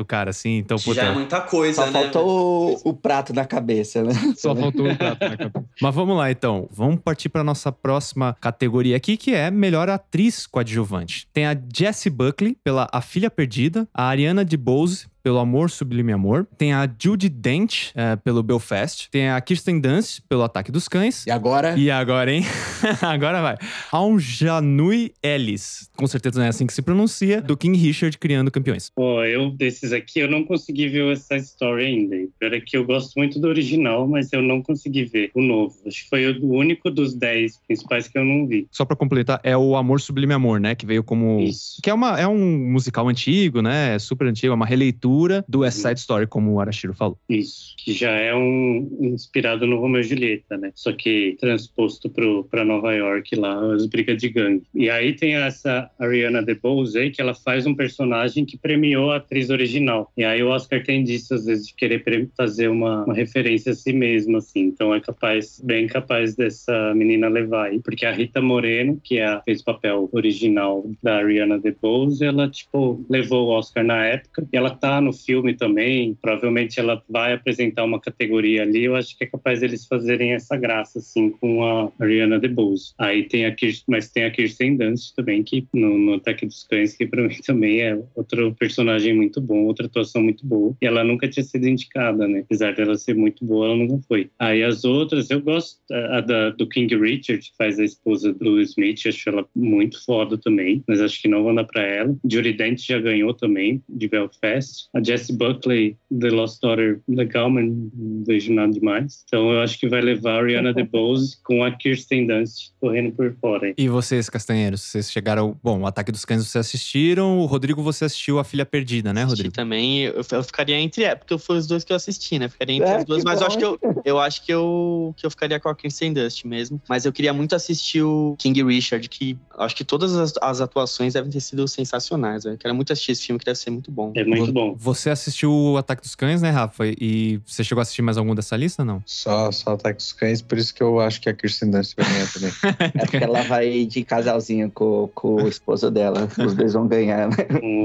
o cara, assim, então,
Que já é
puta,
muita coisa,
Só
né?
faltou o, o prato na cabeça, né?
só faltou o prato na cabeça. Mas vamos lá, então, vamos partir pra nossa próxima categoria aqui, que é melhor atriz coadjuvante. Tem a Jessie Buckley, pela A Filha Perdida, a Ariana DeBose, pelo Amor Sublime Amor. Tem a Judy Dent, eh, pelo Belfast. Tem a Kirsten Dunst, pelo Ataque dos Cães.
E agora?
E agora, hein? agora vai. Aunjanui Ellis. Com certeza não é assim que se pronuncia. Do King Richard Criando Campeões.
Pô, eu desses aqui eu não consegui ver essa história ainda. Pior é que eu gosto muito do original, mas eu não consegui ver o novo. Acho que foi o único dos dez principais que eu não vi.
Só pra completar, é o Amor Sublime Amor, né? Que veio como.
Isso.
Que é, uma, é um musical antigo, né? É super antigo, é uma releitura do West Side Story, como o Arashiro falou.
Isso, que já é um inspirado no Romeo e Julieta, né? Só que transposto pro, pra Nova York lá, as brigas de gangue. E aí tem essa Ariana DeBose aí, que ela faz um personagem que premiou a atriz original. E aí o Oscar tem disso, às vezes, de querer fazer uma, uma referência a si mesmo, assim. Então é capaz, bem capaz dessa menina levar aí. Porque a Rita Moreno, que é a, fez o papel original da Ariana DeBose, ela, tipo, levou o Oscar na época. E ela tá no filme também. Provavelmente ela vai apresentar uma categoria ali. Eu acho que é capaz deles fazerem essa graça, assim, com a Ariana DeBose. Aí tem a Kirsten, mas tem a Kirsten Dunst também, que no, no Ataque dos Cães, que pra mim também é outro personagem muito bom, outra atuação muito boa. E ela nunca tinha sido indicada, né? Apesar dela ser muito boa, ela nunca foi. Aí as outras, eu gosto a, da, do King Richard, que faz a esposa do Smith, acho ela muito foda também, mas acho que não vão dar pra ela. Judy Dent já ganhou também, de Belfast. A Jessie Buckley, The Lost Daughter, legal, mas não vejo nada demais. Então eu acho que vai levar a Ariana DeBose com a Kirsten Dunst correndo por fora.
E vocês, Castanheiros, vocês chegaram. Bom, o Ataque dos Cães vocês assistiram. O Rodrigo, você assistiu A Filha Perdida, né,
Assisti
Rodrigo?
também, eu, eu ficaria entre, é, porque foi os dois que eu assisti, né? Ficaria entre
É,
os dois,
que
mas eu
bom.
acho que eu, eu acho que eu, que eu ficaria com a Kirsten Dust mesmo. Mas eu queria muito assistir o King Richard, que acho que todas as, as atuações devem ter sido sensacionais, velho. Quero muito assistir esse filme, que deve ser muito bom.
É muito bom.
Você assistiu o Ataque dos Cães, né, Rafa? E você chegou a assistir mais algum dessa lista, não?
Só, só Ataque dos Cães, por isso que eu acho que a Kirsten Dunst vai ganhar também.
É porque ela vai de casalzinho com, com o esposo dela. Os dois vão ganhar, né?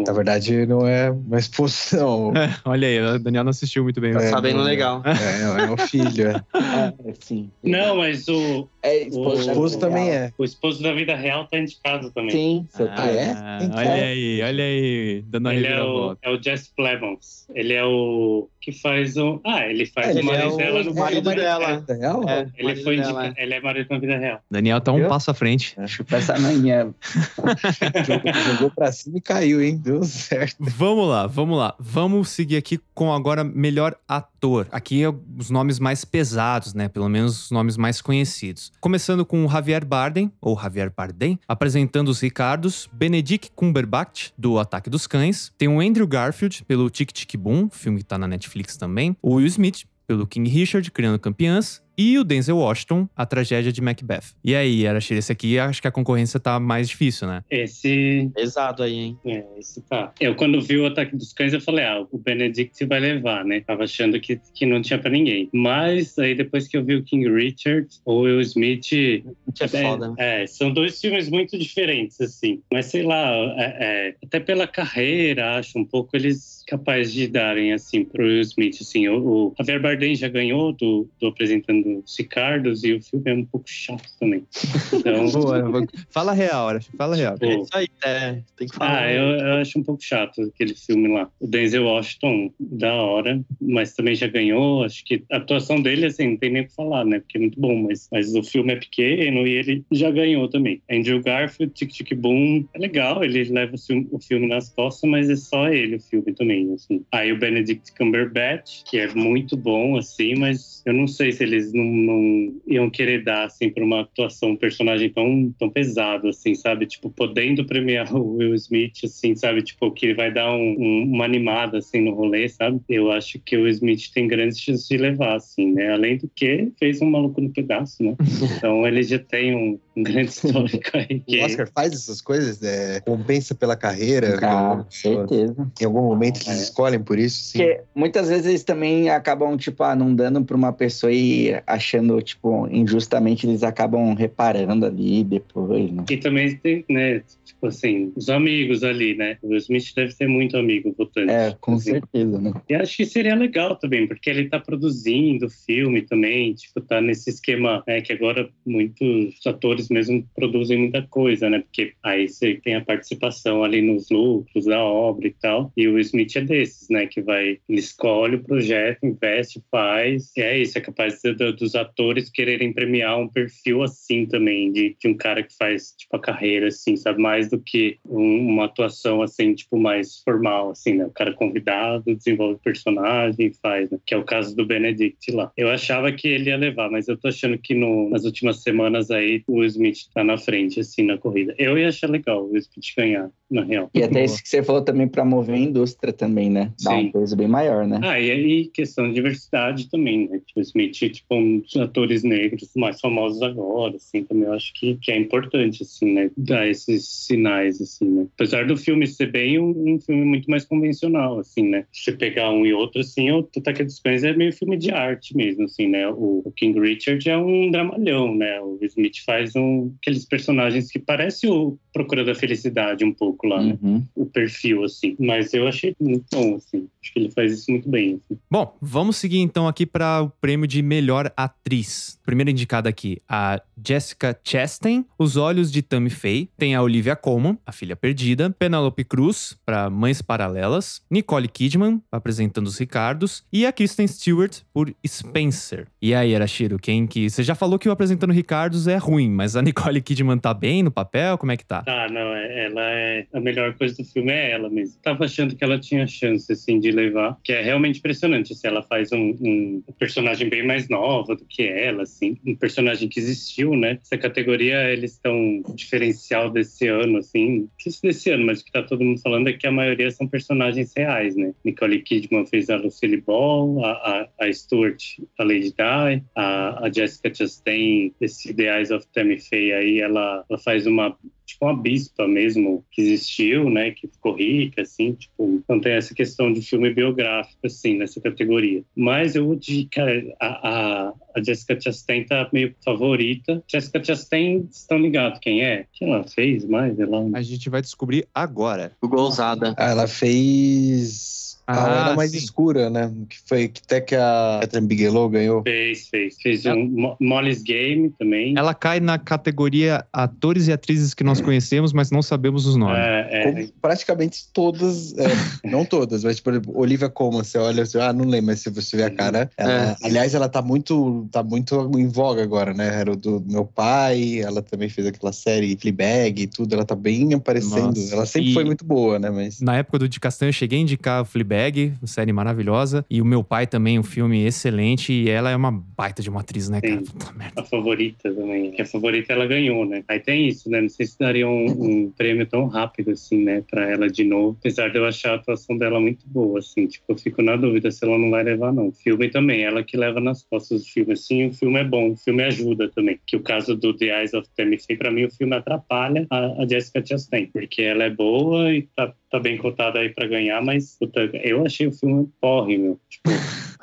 Na verdade, não é uma exposição.
Olha aí, o Daniel não assistiu muito bem.
Tá
É,
sabendo
não-
legal.
É, é o filho. É.
Ah, sim.
Não, mas o,
É,
o
esposo,
O esposo também é.
o esposo da vida real tá indicado também.
Sim, seu
Ah, é?
Ah,
Então-
olha aí, olha aí, dando a
Ele é o, é o Jesse Plemons. Ele é o que faz o. Ah, ele faz
Ele
o marido
é o
dela no
marido dela.
É real?
É,
Ele
marido
foi
dela.
Ele é marido na vida real.
Daniel tá um
Viu?
passo à frente.
Chupa essa manhã.
Jogou, jogou pra cima e caiu, hein? Deu certo.
Vamos lá, vamos lá. Vamos seguir aqui com agora melhor ator. Aqui é os nomes mais pesados, né? Pelo menos os nomes mais conhecidos. Começando com o Javier Bardem, ou Javier Bardem, apresentando os Ricardos, Benedict Cumberbatch, do Ataque dos Cães. Tem o Andrew Garfield, pelo Tic Tic Boom, filme que tá na Netflix também. O Will Smith, pelo King Richard, Criando Campeãs. E o Denzel Washington, A Tragédia de Macbeth. E aí, Arachir, esse aqui acho que a concorrência tá mais difícil, né?
Esse.
Pesado aí, hein?
É, esse tá. Eu, quando vi o Ataque dos Cães, eu falei, ah, o Benedict vai levar, né? Tava achando que, que não tinha pra ninguém. Mas aí, depois que eu vi o King Richard, o Will Smith.
Que é foda.
É, são dois filmes muito diferentes, assim. Mas sei lá, é, é, até pela carreira, acho um pouco eles capazes de darem, assim, pro Will Smith. Assim, o, o Javier Bardem já ganhou do, do Apresentando dos Ricardos e o filme é um pouco chato também. Então,
Boa, fala real, Arash, fala real.
Pô.
É isso aí, é. Tem que falar.
ah, eu, eu acho um pouco chato aquele filme lá. O Denzel Washington, da hora, mas também já ganhou. Acho que a atuação dele, assim, não tem nem o que falar, né? Porque é muito bom, mas, mas o filme é pequeno e ele já ganhou também. Andrew Garfield, Tic Tic Boom, é legal, ele leva o filme, o filme nas costas, mas é só ele o filme também, assim. Aí o Benedict Cumberbatch, que é muito bom, assim, mas eu não sei se eles não, não iam querer dar, assim, pra uma atuação, um personagem tão, tão pesado, assim, sabe? Tipo, podendo premiar o Will Smith, assim, sabe? Tipo, que ele vai dar um- um- uma animada, assim, no rolê, sabe? Eu acho que o Will Smith tem grandes chances de levar, assim, né? Além do que fez um maluco no pedaço, né? Então ele já tem um, um grande histórico aí. Que...
O Oscar faz essas coisas, é, compensa pela carreira.
Ah, certeza.
Em algum momento eles
É.
escolhem por isso, sim.
Porque muitas vezes eles também acabam, tipo, ah, não dando pra uma pessoa e achando, tipo, injustamente eles acabam reparando ali depois, né?
E também tem, né, tipo assim, os amigos ali, né? O Will Smith deve ter muito amigo votante.
É, com
assim.
certeza, né?
E acho que seria legal também, porque ele tá produzindo filme também, tipo, tá nesse esquema, né, que agora muitos atores mesmo produzem muita coisa, né? Porque aí você tem a participação ali nos lucros da obra e tal. E o Will Smith é desses, né? Que vai, ele escolhe o projeto, investe, faz. E é isso, é capaz de, de- dos atores quererem premiar um perfil assim também, de, de um cara que faz, tipo, a carreira, assim, sabe? Mais do que um- uma atuação, assim, tipo, mais formal, assim, né? O cara convidado, desenvolve personagem faz, né? Que é o caso do Benedict lá. Eu achava que ele ia levar, mas eu tô achando que no, nas últimas semanas aí o Smith tá na frente, assim, na corrida. Eu ia achar legal o Smith ganhar, na real.
E até isso que você falou também pra mover a indústria também, né? Dá
Sim.
um peso bem maior, né?
Ah, e aí questão de diversidade também, né? O Smith, tipo, um dos atores negros mais famosos agora, assim, também eu acho que, que é importante, assim, né? Dar esses sinais, assim, né? Apesar do filme ser bem um, um filme muito mais convencional, assim, né? Se você pegar um e outro, assim, o dos Cães é meio filme de arte mesmo, assim, né? O, o King Richard é um dramalhão, né? O Smith faz um, aqueles personagens que parece o Procura da Felicidade um pouco lá, né?
Uhum.
O perfil, assim. Mas eu achei muito bom, assim. Acho que ele faz isso muito bem, assim.
Bom, vamos seguir então aqui para o prêmio de melhor atriz. Primeira indicada aqui, a Jessica Chastain, Os Olhos de Tammy Faye. Tem a Olivia Colman, A Filha Perdida. Penelope Cruz, para Mães Paralelas. Nicole Kidman, apresentando os Ricardos. E a Kristen Stewart, por Spencer. E aí, Arashiro, quem que... Você já falou que o Apresentando Ricardos é ruim, mas a Nicole Kidman tá bem no papel? Como é que tá?
Ah, não, é- ela é. A melhor coisa do filme é ela mesmo. Tava achando que ela tinha chance, assim, de levar. Que é realmente impressionante. Se ela faz um, um personagem bem mais nova do que ela, assim. Um personagem que existiu, né? Essa categoria, eles estão. Diferencial desse ano, assim. Sei se desse ano, mas o que tá todo mundo falando é que a maioria são personagens reais, né? Nicole Kidman fez a Lucille Ball, a, a, a Stuart, a Lady Di, a, a Jessica Chastain, esse The Eyes of Tammy Faye aí, ela, ela faz uma tipo uma bispa mesmo que existiu, né, que ficou rica, assim, tipo, então tem essa questão de filme biográfico, assim, nessa categoria. Mas eu, de, cara, a, a, a Jessica Chastain tá meio favorita. Jessica Chastain, estão ligados quem é? O que ela fez mais? Ela...
A gente vai descobrir agora.
Google ousada.
Ah, ela fez a
Ah,
Hora Mais
sim.
Escura, né? Que foi que até que a Catherine Bigelow ganhou.
Fez, fez. Fez um Mo- Molly's Game também.
Ela cai na categoria atores e atrizes que nós conhecemos, mas não sabemos os nomes.
É, é,
Como praticamente todas, é, não todas, mas, por exemplo, Olivia Colman, você olha, você, ah, não lembro, mas se você vê a cara, ela- aliás, ela tá muito, tá muito em voga agora, né? Era o do meu pai, ela também fez aquela série Fleabag e tudo, ela tá bem aparecendo.
Nossa.
Ela sempre
E-
foi muito boa, né? Mas
Na época do De Castanho, eu cheguei a indicar o Fleabag, uma série maravilhosa. E o meu pai também, um filme excelente. E ela é uma baita de uma atriz, né, cara?
Sim.
Puta merda.
a favorita também. Que a favorita ela ganhou, né? Aí tem isso, né? Não sei se daria um, um prêmio tão rápido assim, né? Pra ela de novo. Apesar de eu achar a atuação dela muito boa, assim. Tipo, eu fico na dúvida se ela não vai levar, não. O filme também, ela que leva nas costas do filme. Assim, o filme é bom, o filme ajuda também. Que o caso do The Eyes of Tammy Faye, pra mim, o filme atrapalha a, a Jessica Chastain. Porque ela é boa e tá, tá bem cotada aí pra ganhar, mas puta, eu achei o filme porre, meu. Tipo,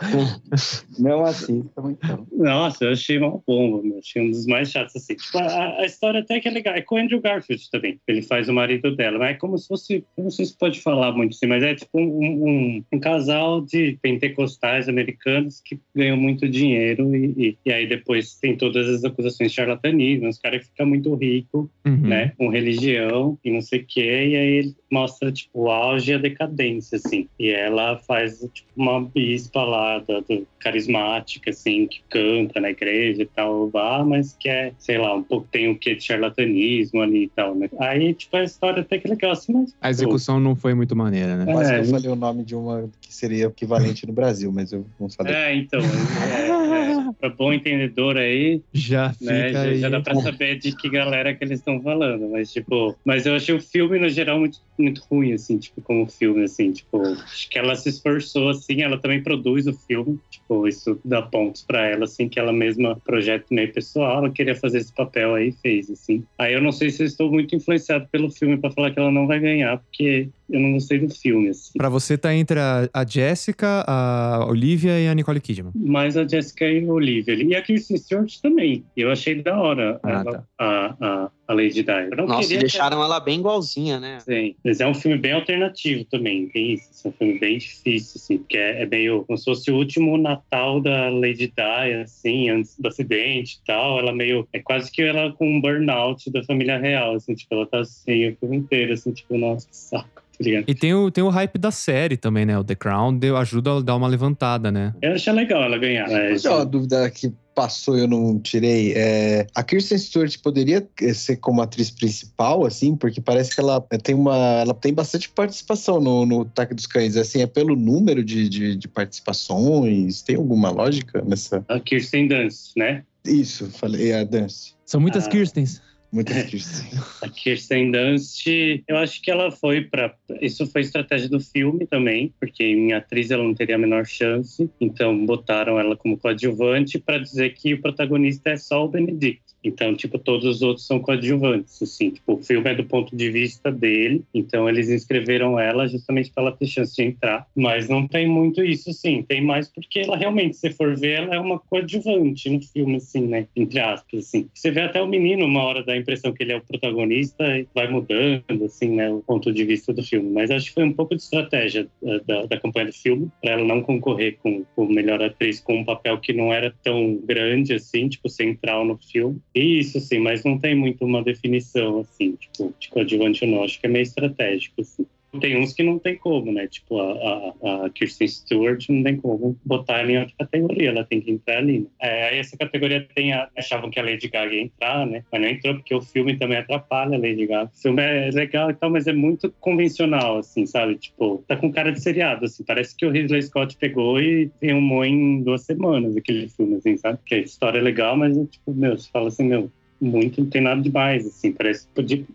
Não assistam, então.
Nossa, eu achei uma bomba, meu. Achei um dos mais chatos, assim. Tipo, a, a história até que é legal. É com o Andrew Garfield também. Ele faz o marido dela. Mas é como se fosse. Eu não sei se pode falar muito assim, mas é tipo um, um, um casal de pentecostais americanos que ganham muito dinheiro e, e, e aí depois tem todas as acusações de charlatanismo. Os caras ficam muito ricos,
Uhum.
né? Com religião e não sei o quê. E aí ele mostra, tipo, o auge e a decadência, assim. E ela faz, tipo, uma bispa lá, da, do, carismática, assim, que canta na igreja e tal, ah, mas que é, sei lá, um pouco tem o que de charlatanismo ali e tal, né? Aí, tipo, a história até que é legal, assim, mas...
A execução não foi muito maneira, né?
Quase
É,
que eu falei o nome de uma que seria equivalente no Brasil, mas eu não falei.
É, então, é, é, pra bom entendedor aí,
Já fica
né, já,
aí.
já dá pra saber de que galera que eles estão falando, mas, tipo, mas eu achei o filme, no geral, muito, muito ruim, assim, tipo, como filme, assim, tipo, acho que ela se esforçou, assim, ela também produz o filme, tipo, isso dá pontos pra ela, assim, que ela mesma, projeto meio pessoal, ela queria fazer esse papel aí, fez, assim. Aí eu não sei se eu estou muito influenciado pelo filme pra falar que ela não vai ganhar, porque eu não gostei do filme, assim.
Pra você tá entre a, a Jessica, a Olivia e a Nicole Kidman.
Mas a Jessica e a Olivia. E a Kristen Stewart também. Eu achei da hora
Ah,
ela-
tá.
a, a, a Lady Di. Eu não
Nossa,
queria
deixaram ela bem igualzinha, né?
Sim. Mas é um filme bem alternativo também. Tem isso. É um filme bem difícil, assim. Porque é, é meio como se fosse o último Natal da Lady Di, assim, antes do acidente e tal. Ela meio... É quase que ela com um burnout da família real, assim. Tipo, ela tá assim o filme inteiro, assim. Tipo, nossa, que saco. Tá ligado?
E tem o, tem o hype da série também, né? O The Crown deu, ajuda a dar uma levantada, né?
Eu achei legal ela ganhar. Mas,
Só uma dúvida que passou e eu não tirei. É, a Kirsten Stewart poderia ser como atriz principal, assim, porque parece que ela tem uma. Ela tem bastante participação no, no Ataque dos Cães. Assim, é pelo número de, de, de participações? Tem alguma lógica nessa.
a Kirsten Dunst, né?
Isso, falei a Dance.
São muitas
Ah.
Kirstens.
Muitas Kirsten.
A Kirsten Dunst, eu acho que ela foi para isso foi estratégia do filme também, porque em atriz ela não teria a menor chance, então botaram ela como coadjuvante para dizer que o protagonista é só o Benedict. Então, tipo, todos os outros são coadjuvantes, assim, tipo, o filme é do ponto de vista dele, então eles inscreveram ela justamente para ela ter chance de entrar, mas não tem muito isso, assim, tem mais porque ela realmente, se for ver, ela é uma coadjuvante no filme, assim, né, entre aspas, assim. Você vê até o menino, uma hora dá a impressão que ele é o protagonista e vai mudando, assim, né, o ponto de vista do filme, mas acho que foi um pouco de estratégia eh, da, da campanha do filme, para ela não concorrer com o melhor atriz com um papel que não era tão grande, assim, tipo, central no filme. Isso, sim, mas não tem muito uma definição, assim, tipo, de coadjuvante ou não. Acho que é meio estratégico, assim. Tem uns que não tem como, né? Tipo, a, a, a Kirsten Stewart não tem como botar em outra categoria, ela tem que entrar ali. Né? É, aí essa categoria tem a, achavam que a Lady Gaga ia entrar, né? Mas não entrou porque o filme também atrapalha a Lady Gaga. O filme é legal e tal, mas é muito convencional, assim, sabe? Tipo, tá com cara de seriado, assim. Parece que o Ridley Scott pegou e filmou em duas semanas aquele filme, assim, sabe? Que a história é legal, mas, tipo, meu, você fala assim, meu, muito, não tem nada demais, assim, parece,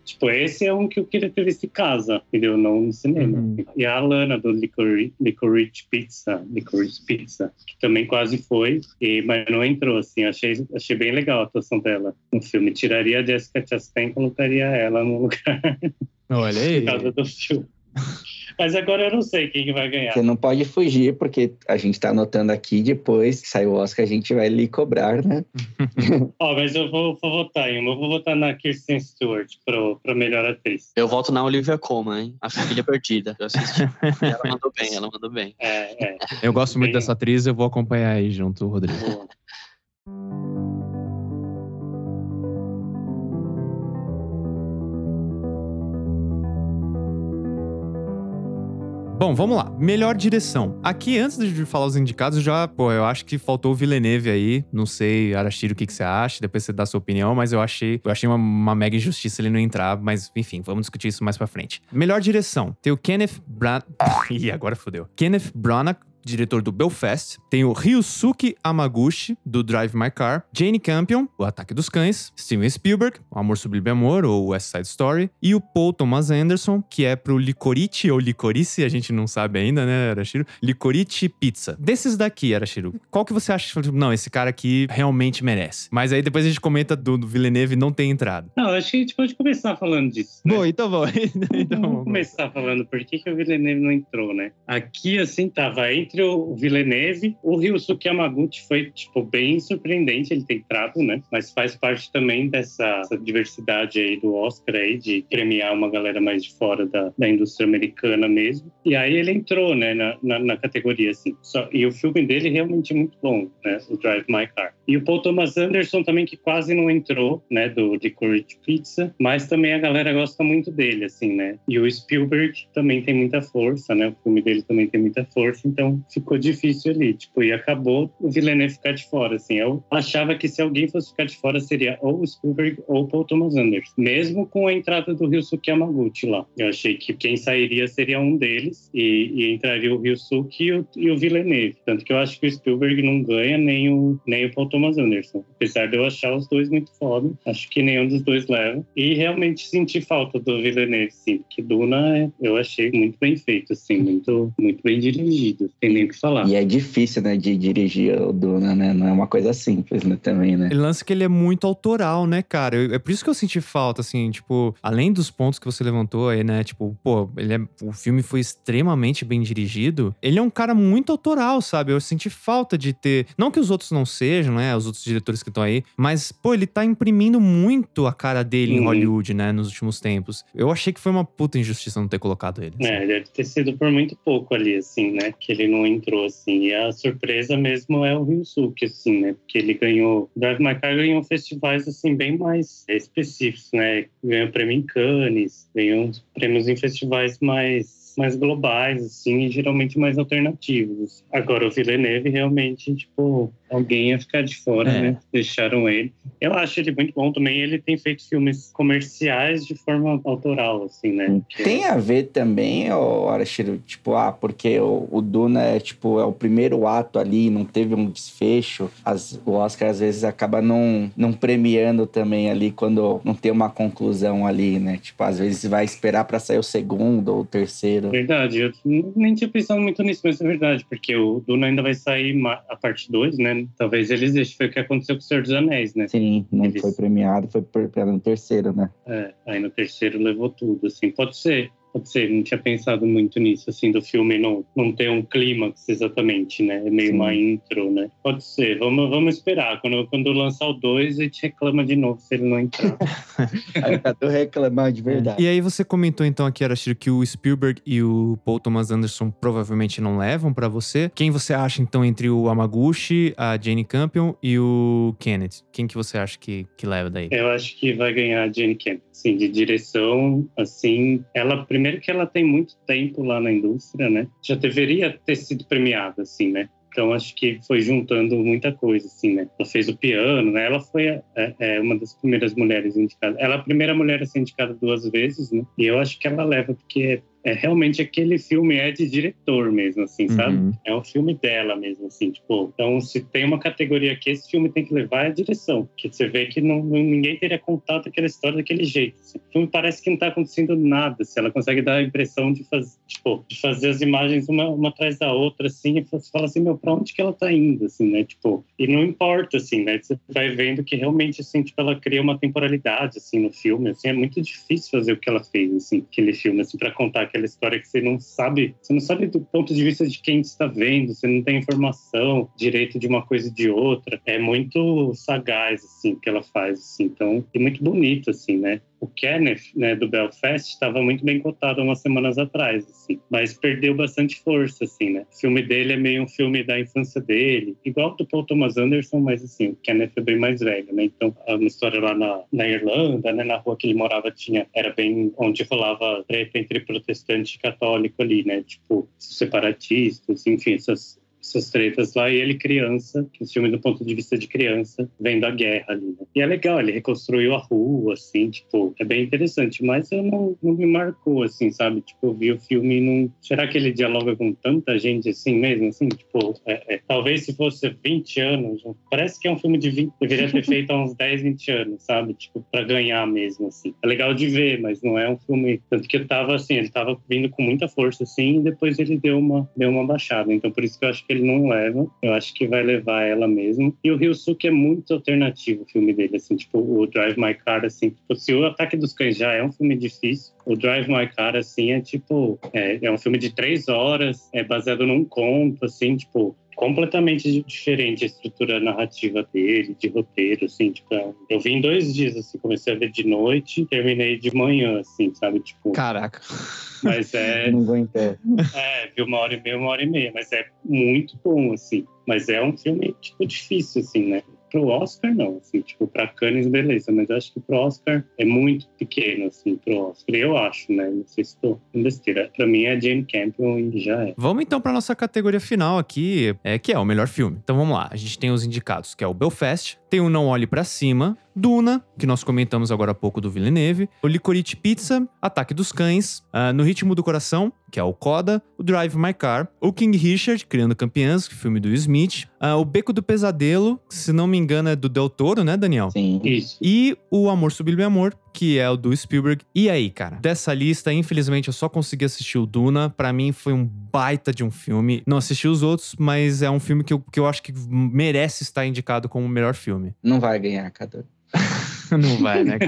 tipo, esse é um que eu queria ter visto em casa, entendeu? Não no cinema.
Uhum.
E a Alana, do Licorice, Licorice Pizza, Licorice Pizza, que também quase foi, e, mas não entrou, assim, achei, achei bem legal a atuação dela no filme. Tiraria a Jessica Chastain e colocaria ela no lugar
Olha aí.
por causa do filme. Mas agora eu não sei quem que vai ganhar.
Você não pode fugir, porque a gente tá anotando aqui, depois que sair o Oscar, a gente vai lhe cobrar, né?
Ó, mas eu vou, vou votar em uma. Eu vou votar na Kirsten Stewart pro, pro melhor atriz.
Eu volto na Olivia Colman, hein? A Família Perdida. Eu assisti. ela mandou bem, ela mandou bem.
É, é.
Eu gosto muito
Bem-
dessa atriz, eu vou acompanhar aí junto, Rodrigo.
Boa.
Bom, vamos lá. Melhor direção. Aqui, antes de falar os indicados, já, pô, eu acho que faltou o Villeneuve aí. Não sei, Arashiro, o que, que você acha. Depois você dá a sua opinião, mas eu achei, eu achei uma, uma mega injustiça ele não entrar. Mas, enfim, vamos discutir isso mais pra frente. Melhor direção. Tem o Kenneth Branagh. Ih, agora fodeu. Kenneth Branagh. Diretor do Belfast, tem o Ryusuke Amaguchi, do Drive My Car, Jane Campion, O Ataque dos Cães, Steven Spielberg, O Amor Sublime Amor, ou West Side Story, e o Paul Thomas Anderson, que é pro Licorice ou Licorice, a gente não sabe ainda, né, Arashiro? Licorice Pizza. Desses daqui, Arashiro, qual que você acha? Não, esse cara aqui realmente merece. Mas aí depois a gente comenta do, do Villeneuve não ter entrado.
Não, acho que a gente pode começar falando disso. né?
Bom, então vamos. então,
Vamos começar falando por que, que o Villeneuve não entrou, né? Aqui, assim, tava entre entre o Villeneuve, o Ryusuke Yamaguchi foi, tipo, bem surpreendente ele ter entrado, né? Mas faz parte também dessa, diversidade aí do Oscar aí, de premiar uma galera mais de fora da, da indústria americana mesmo. E aí ele entrou, né, na, na, na categoria, assim. Só, e o filme dele realmente é muito bom, né? O Drive My Car. E o Paul Thomas Anderson também, que quase não entrou, né, do Licorice Pizza, mas também a galera gosta muito dele, assim, né? E o Spielberg também tem muita força, né? O filme dele também tem muita força, então ficou difícil ali, tipo, e acabou o Villeneuve ficar de fora, assim. Eu achava que se alguém fosse ficar de fora seria ou o Spielberg ou Paul Thomas Anderson, mesmo com a entrada do Ryusuke Yamaguchi lá. Eu achei que quem sairia seria um deles e, e entraria o Ryusuke e o, e o Villeneuve. Tanto que eu acho que o Spielberg não ganha nem o, nem o Paul Thomas Anderson. Apesar de eu achar os dois muito foda, acho que nenhum dos dois leva. E realmente senti falta do Villeneuve, sim, porque Duna eu achei muito bem feito, assim, muito, muito bem dirigido. Tem nem o que falar.
E é difícil, né, de dirigir o Duna, né? Não é uma coisa simples, né, também, né?
Ele lança que ele é muito autoral, né, cara? Eu- É por isso que eu senti falta, assim, tipo, além dos pontos que você levantou aí, né? Tipo, pô, ele é, o filme foi extremamente bem dirigido. Ele é um cara muito autoral, sabe? Eu senti falta de ter. Não que os outros não sejam, né? Os outros diretores que estão aí, mas, pô, ele tá imprimindo muito a cara dele em
Uhum.
Hollywood, né? Nos últimos tempos. Eu achei que foi uma puta injustiça não ter colocado ele. assim.
É, deve ter sido por muito pouco ali, assim, né? Que ele não entrou, assim. E a surpresa mesmo é o Ryusuke, assim, né? Porque ele ganhou... Drive My Car ganhou festivais, assim, bem mais específicos, né? Ganhou prêmio em Cannes, ganhou prêmios em festivais mais mais globais, assim, e geralmente mais alternativos. Agora, o Villeneuve, realmente, tipo, alguém ia ficar de fora,
É.
né? Deixaram ele. Eu acho ele muito bom também. Ele tem feito filmes comerciais de forma autoral, assim, né? Que-
Tem a ver também, Arashiro, tipo, ah, porque o, o Duna é, tipo, é o primeiro ato ali, não teve um desfecho. As, o Oscar, às vezes, acaba não, não premiando também ali quando não tem uma conclusão ali, né? Tipo, às vezes vai esperar pra sair o segundo ou o terceiro.
Verdade, eu nem tinha pensado muito nisso, mas é verdade, porque o Duna ainda vai sair a parte 2, né? Talvez eles deixem, foi o que aconteceu com o Senhor dos Anéis, né?
Sim, não
Eles-
foi premiado, foi premiado no terceiro, né?
É, aí no terceiro levou tudo, assim, pode ser. Pode ser, não tinha pensado muito nisso, assim, do filme não, não ter um clímax exatamente, né? É meio
Sim.
uma intro, né? Pode ser, vamos, vamos esperar. Quando, quando lançar o 2, a gente reclama de novo se ele não entrar.
Aí tá reclamando de verdade.
E aí você comentou então aqui, Arashiro, que o Spielberg e o Paul Thomas Anderson provavelmente não levam pra você. Quem você acha então entre o Amaguchi, a Jane Campion e o Kenneth? Quem que você acha que, que leva daí?
Eu acho que vai ganhar a Jane Camp, assim, de direção, assim, ela, primeiro que ela tem muito tempo lá na indústria, né, já deveria ter sido premiada, assim, né, então acho que foi juntando muita coisa, assim, né, ela fez o piano, né, ela foi é, é, uma das primeiras mulheres indicadas, ela é a primeira mulher a ser indicada duas vezes, né, e eu acho que ela leva, porque é, realmente aquele filme é de diretor mesmo, assim, sabe?
Uhum.
É um filme dela mesmo, assim, tipo. Então, se tem uma categoria que esse filme tem que levar, é a direção. Que você vê que não, ninguém teria contado aquela história daquele jeito. assim. O filme parece que não tá acontecendo nada. Se ela consegue dar a impressão de, faz, tipo, de fazer as imagens uma, uma atrás da outra, assim, e você fala assim, meu, pra onde que ela tá indo, assim, né? Tipo, e não importa, assim, né? Você vai vendo que realmente, assim, tipo, ela cria uma temporalidade, assim, no filme, assim, é muito difícil fazer o que ela fez, assim, aquele filme, assim, pra contar aquela história que você não sabe, você não sabe do ponto de vista de quem está vendo, você não tem informação direito de uma coisa e de outra. É muito sagaz, assim, que ela faz, assim, então, e muito bonito, assim, né? O Kenneth, né, do Belfast, estava muito bem cotado umas semanas atrás, assim, mas perdeu bastante força, assim, né? O filme dele é meio um filme da infância dele, igual do Paul Thomas Anderson, mas assim, o Kenneth é bem mais velho, né? Então, a uma história lá na, na Irlanda, né, na rua que ele morava, tinha, era bem onde rolava treta entre protestante e católico ali, né? Tipo, separatistas, enfim, essas essas tretas lá, e ele criança, que o filme do ponto de vista de criança, vendo a guerra ali, né? E é legal, ele reconstruiu a rua, assim, tipo, é bem interessante, mas eu não, não me marcou, assim, sabe? Tipo, eu vi o filme e não... Será que ele dialoga com tanta gente assim mesmo, assim? Tipo, é- é, talvez se fosse 20 anos, parece que é um filme de 20, deveria ter feito há uns 10, 20 anos, sabe? Tipo, pra ganhar mesmo, assim. É legal de ver, mas não é um filme... Tanto que eu tava, assim, ele tava vindo com muita força, assim, e depois ele deu uma, deu uma baixada. Então, por isso que eu acho que ele não leva. Eu acho que vai levar ela mesmo. E o Ryusuke é muito alternativo o filme dele, assim, tipo, o Drive My Car, assim, tipo, se o Ataque dos Cães já é um filme difícil, o Drive My Car, assim, é tipo, é, é um filme de três horas, é baseado num conto, assim, tipo, completamente diferente a estrutura narrativa dele, de roteiro, assim, tipo, eu vi em dois dias, assim, comecei a ver de noite, terminei de manhã, assim, sabe, tipo...
Caraca.
Mas é...
Não aguentei.
É, vi uma hora e meia, uma hora e meia, mas é muito bom, assim. Mas é um filme, tipo, difícil, assim, né? Pro Oscar, não, assim, tipo, pra Cannes, beleza, mas acho que pro Oscar é muito pequeno, assim, pro Oscar. Eu acho, né? Não sei se tô em besteira. Pra mim é Jane Campion e já é.
Vamos então pra nossa categoria final aqui, é, que é o melhor filme. Então vamos lá, a gente tem os indicados, que é o Belfast, tem o Não Olhe Pra Cima, Duna, que nós comentamos agora há pouco do Villeneuve, o Licorice Pizza, Ataque dos Cães, ah, No Ritmo do Coração, que é o Coda, o Drive My Car, o King Richard, Criando Campeãs, que é o filme do Smith, ah, o Beco do Pesadelo, que se não me engano é do Del Toro, né, Daniel?
Sim.
Isso.
E o Amor Sublime Amor, que é o do Spielberg. E aí, cara? Dessa lista, infelizmente, eu só consegui assistir o Duna. Pra mim, foi um baita de um filme. Não assisti os outros, mas é um filme que eu, que eu acho que merece estar indicado como o melhor filme.
Não vai ganhar, Cadu.
não vai, né?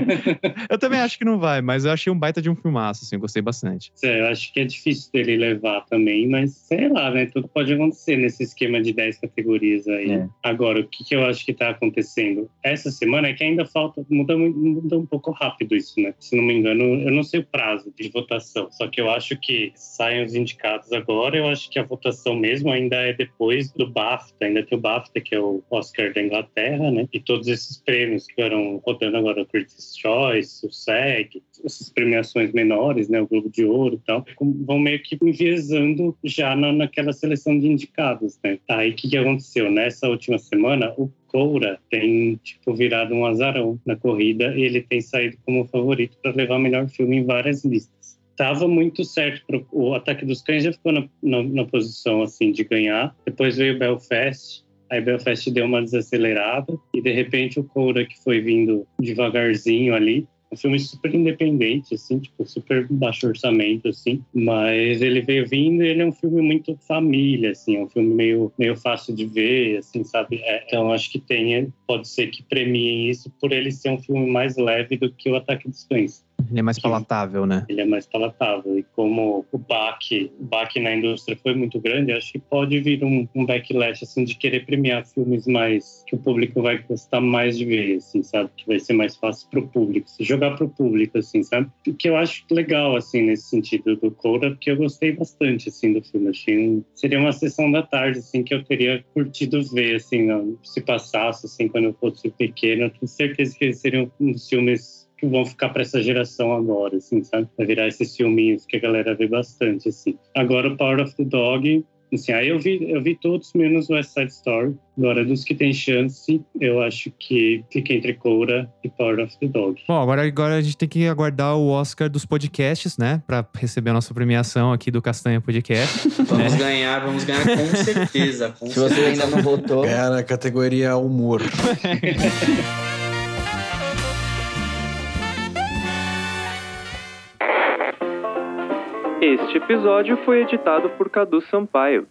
eu também acho que não vai, mas eu achei um baita de um filmaço, assim, eu gostei bastante.
É, eu acho que é difícil dele levar também, mas sei lá, né? Tudo pode acontecer nesse esquema de 10 categorias aí.
É.
Agora, o que, que eu acho que tá acontecendo essa semana é que ainda falta, muda, muda um pouco rápido isso, né? Se não me engano, eu não sei o prazo de votação, só que eu acho que saem os indicados agora, eu acho que a votação mesmo ainda é depois do BAFTA, ainda tem o BAFTA, que é o Oscar da Inglaterra, né? E todos esses prêmios que foram rodando agora, o Critics' Choice, o SEG, essas premiações menores, né? O Globo de Ouro e tal, vão meio que enviesando já na, naquela seleção de indicados, né? Aí o que, que aconteceu? Nessa última semana, o Coura tem tipo virado um azarão na corrida e ele tem saído como favorito para levar o melhor filme em várias listas. Tava muito certo pro, o Ataque dos Cães já ficou na, na, na posição assim de ganhar. Depois veio Belfast, Aí Belfast deu uma desacelerada e de repente o Coura que foi vindo devagarzinho ali, um filme super independente, assim, tipo, super baixo orçamento, assim, mas ele veio vindo ele é um filme muito família, assim, é um filme meio, meio fácil de ver, assim, sabe? É, então acho que tem, pode ser que premiem isso por ele ser um filme mais leve do que o Ataque dos Cães.
Ele é mais palatável, né?
Ele é mais palatável. E como o baque, o baque na indústria foi muito grande, acho que pode vir um, um backlash, assim, de querer premiar filmes mais... que o público vai gostar mais de ver, assim, sabe? Que vai ser mais fácil pro público. Se jogar pro público, assim, sabe? O que eu acho legal, assim, nesse sentido do Coda, porque eu gostei bastante, assim, do filme. Achei um... Seria uma sessão da tarde, assim, que eu teria curtido ver, assim, se passasse, assim, quando eu fosse pequeno. Eu tenho certeza que ele seria um dos filmes que vão ficar para essa geração agora, assim, sabe? Vai virar esses filminhos que a galera vê bastante, assim. Agora o Power of the Dog, assim, aí eu vi, eu vi todos menos West Side Story. Agora, dos que tem chance, eu acho que fica entre Coura e Power of the Dog.
Bom, agora, agora a gente tem que aguardar o Oscar dos podcasts, né? Pra receber a nossa premiação aqui do Castanha Podcast.
Vamos ganhar, vamos ganhar com certeza. Com
Se você
certeza.
ainda não votou,
Ganhar na categoria humor.
Este episódio foi editado por Cadu Sampaio.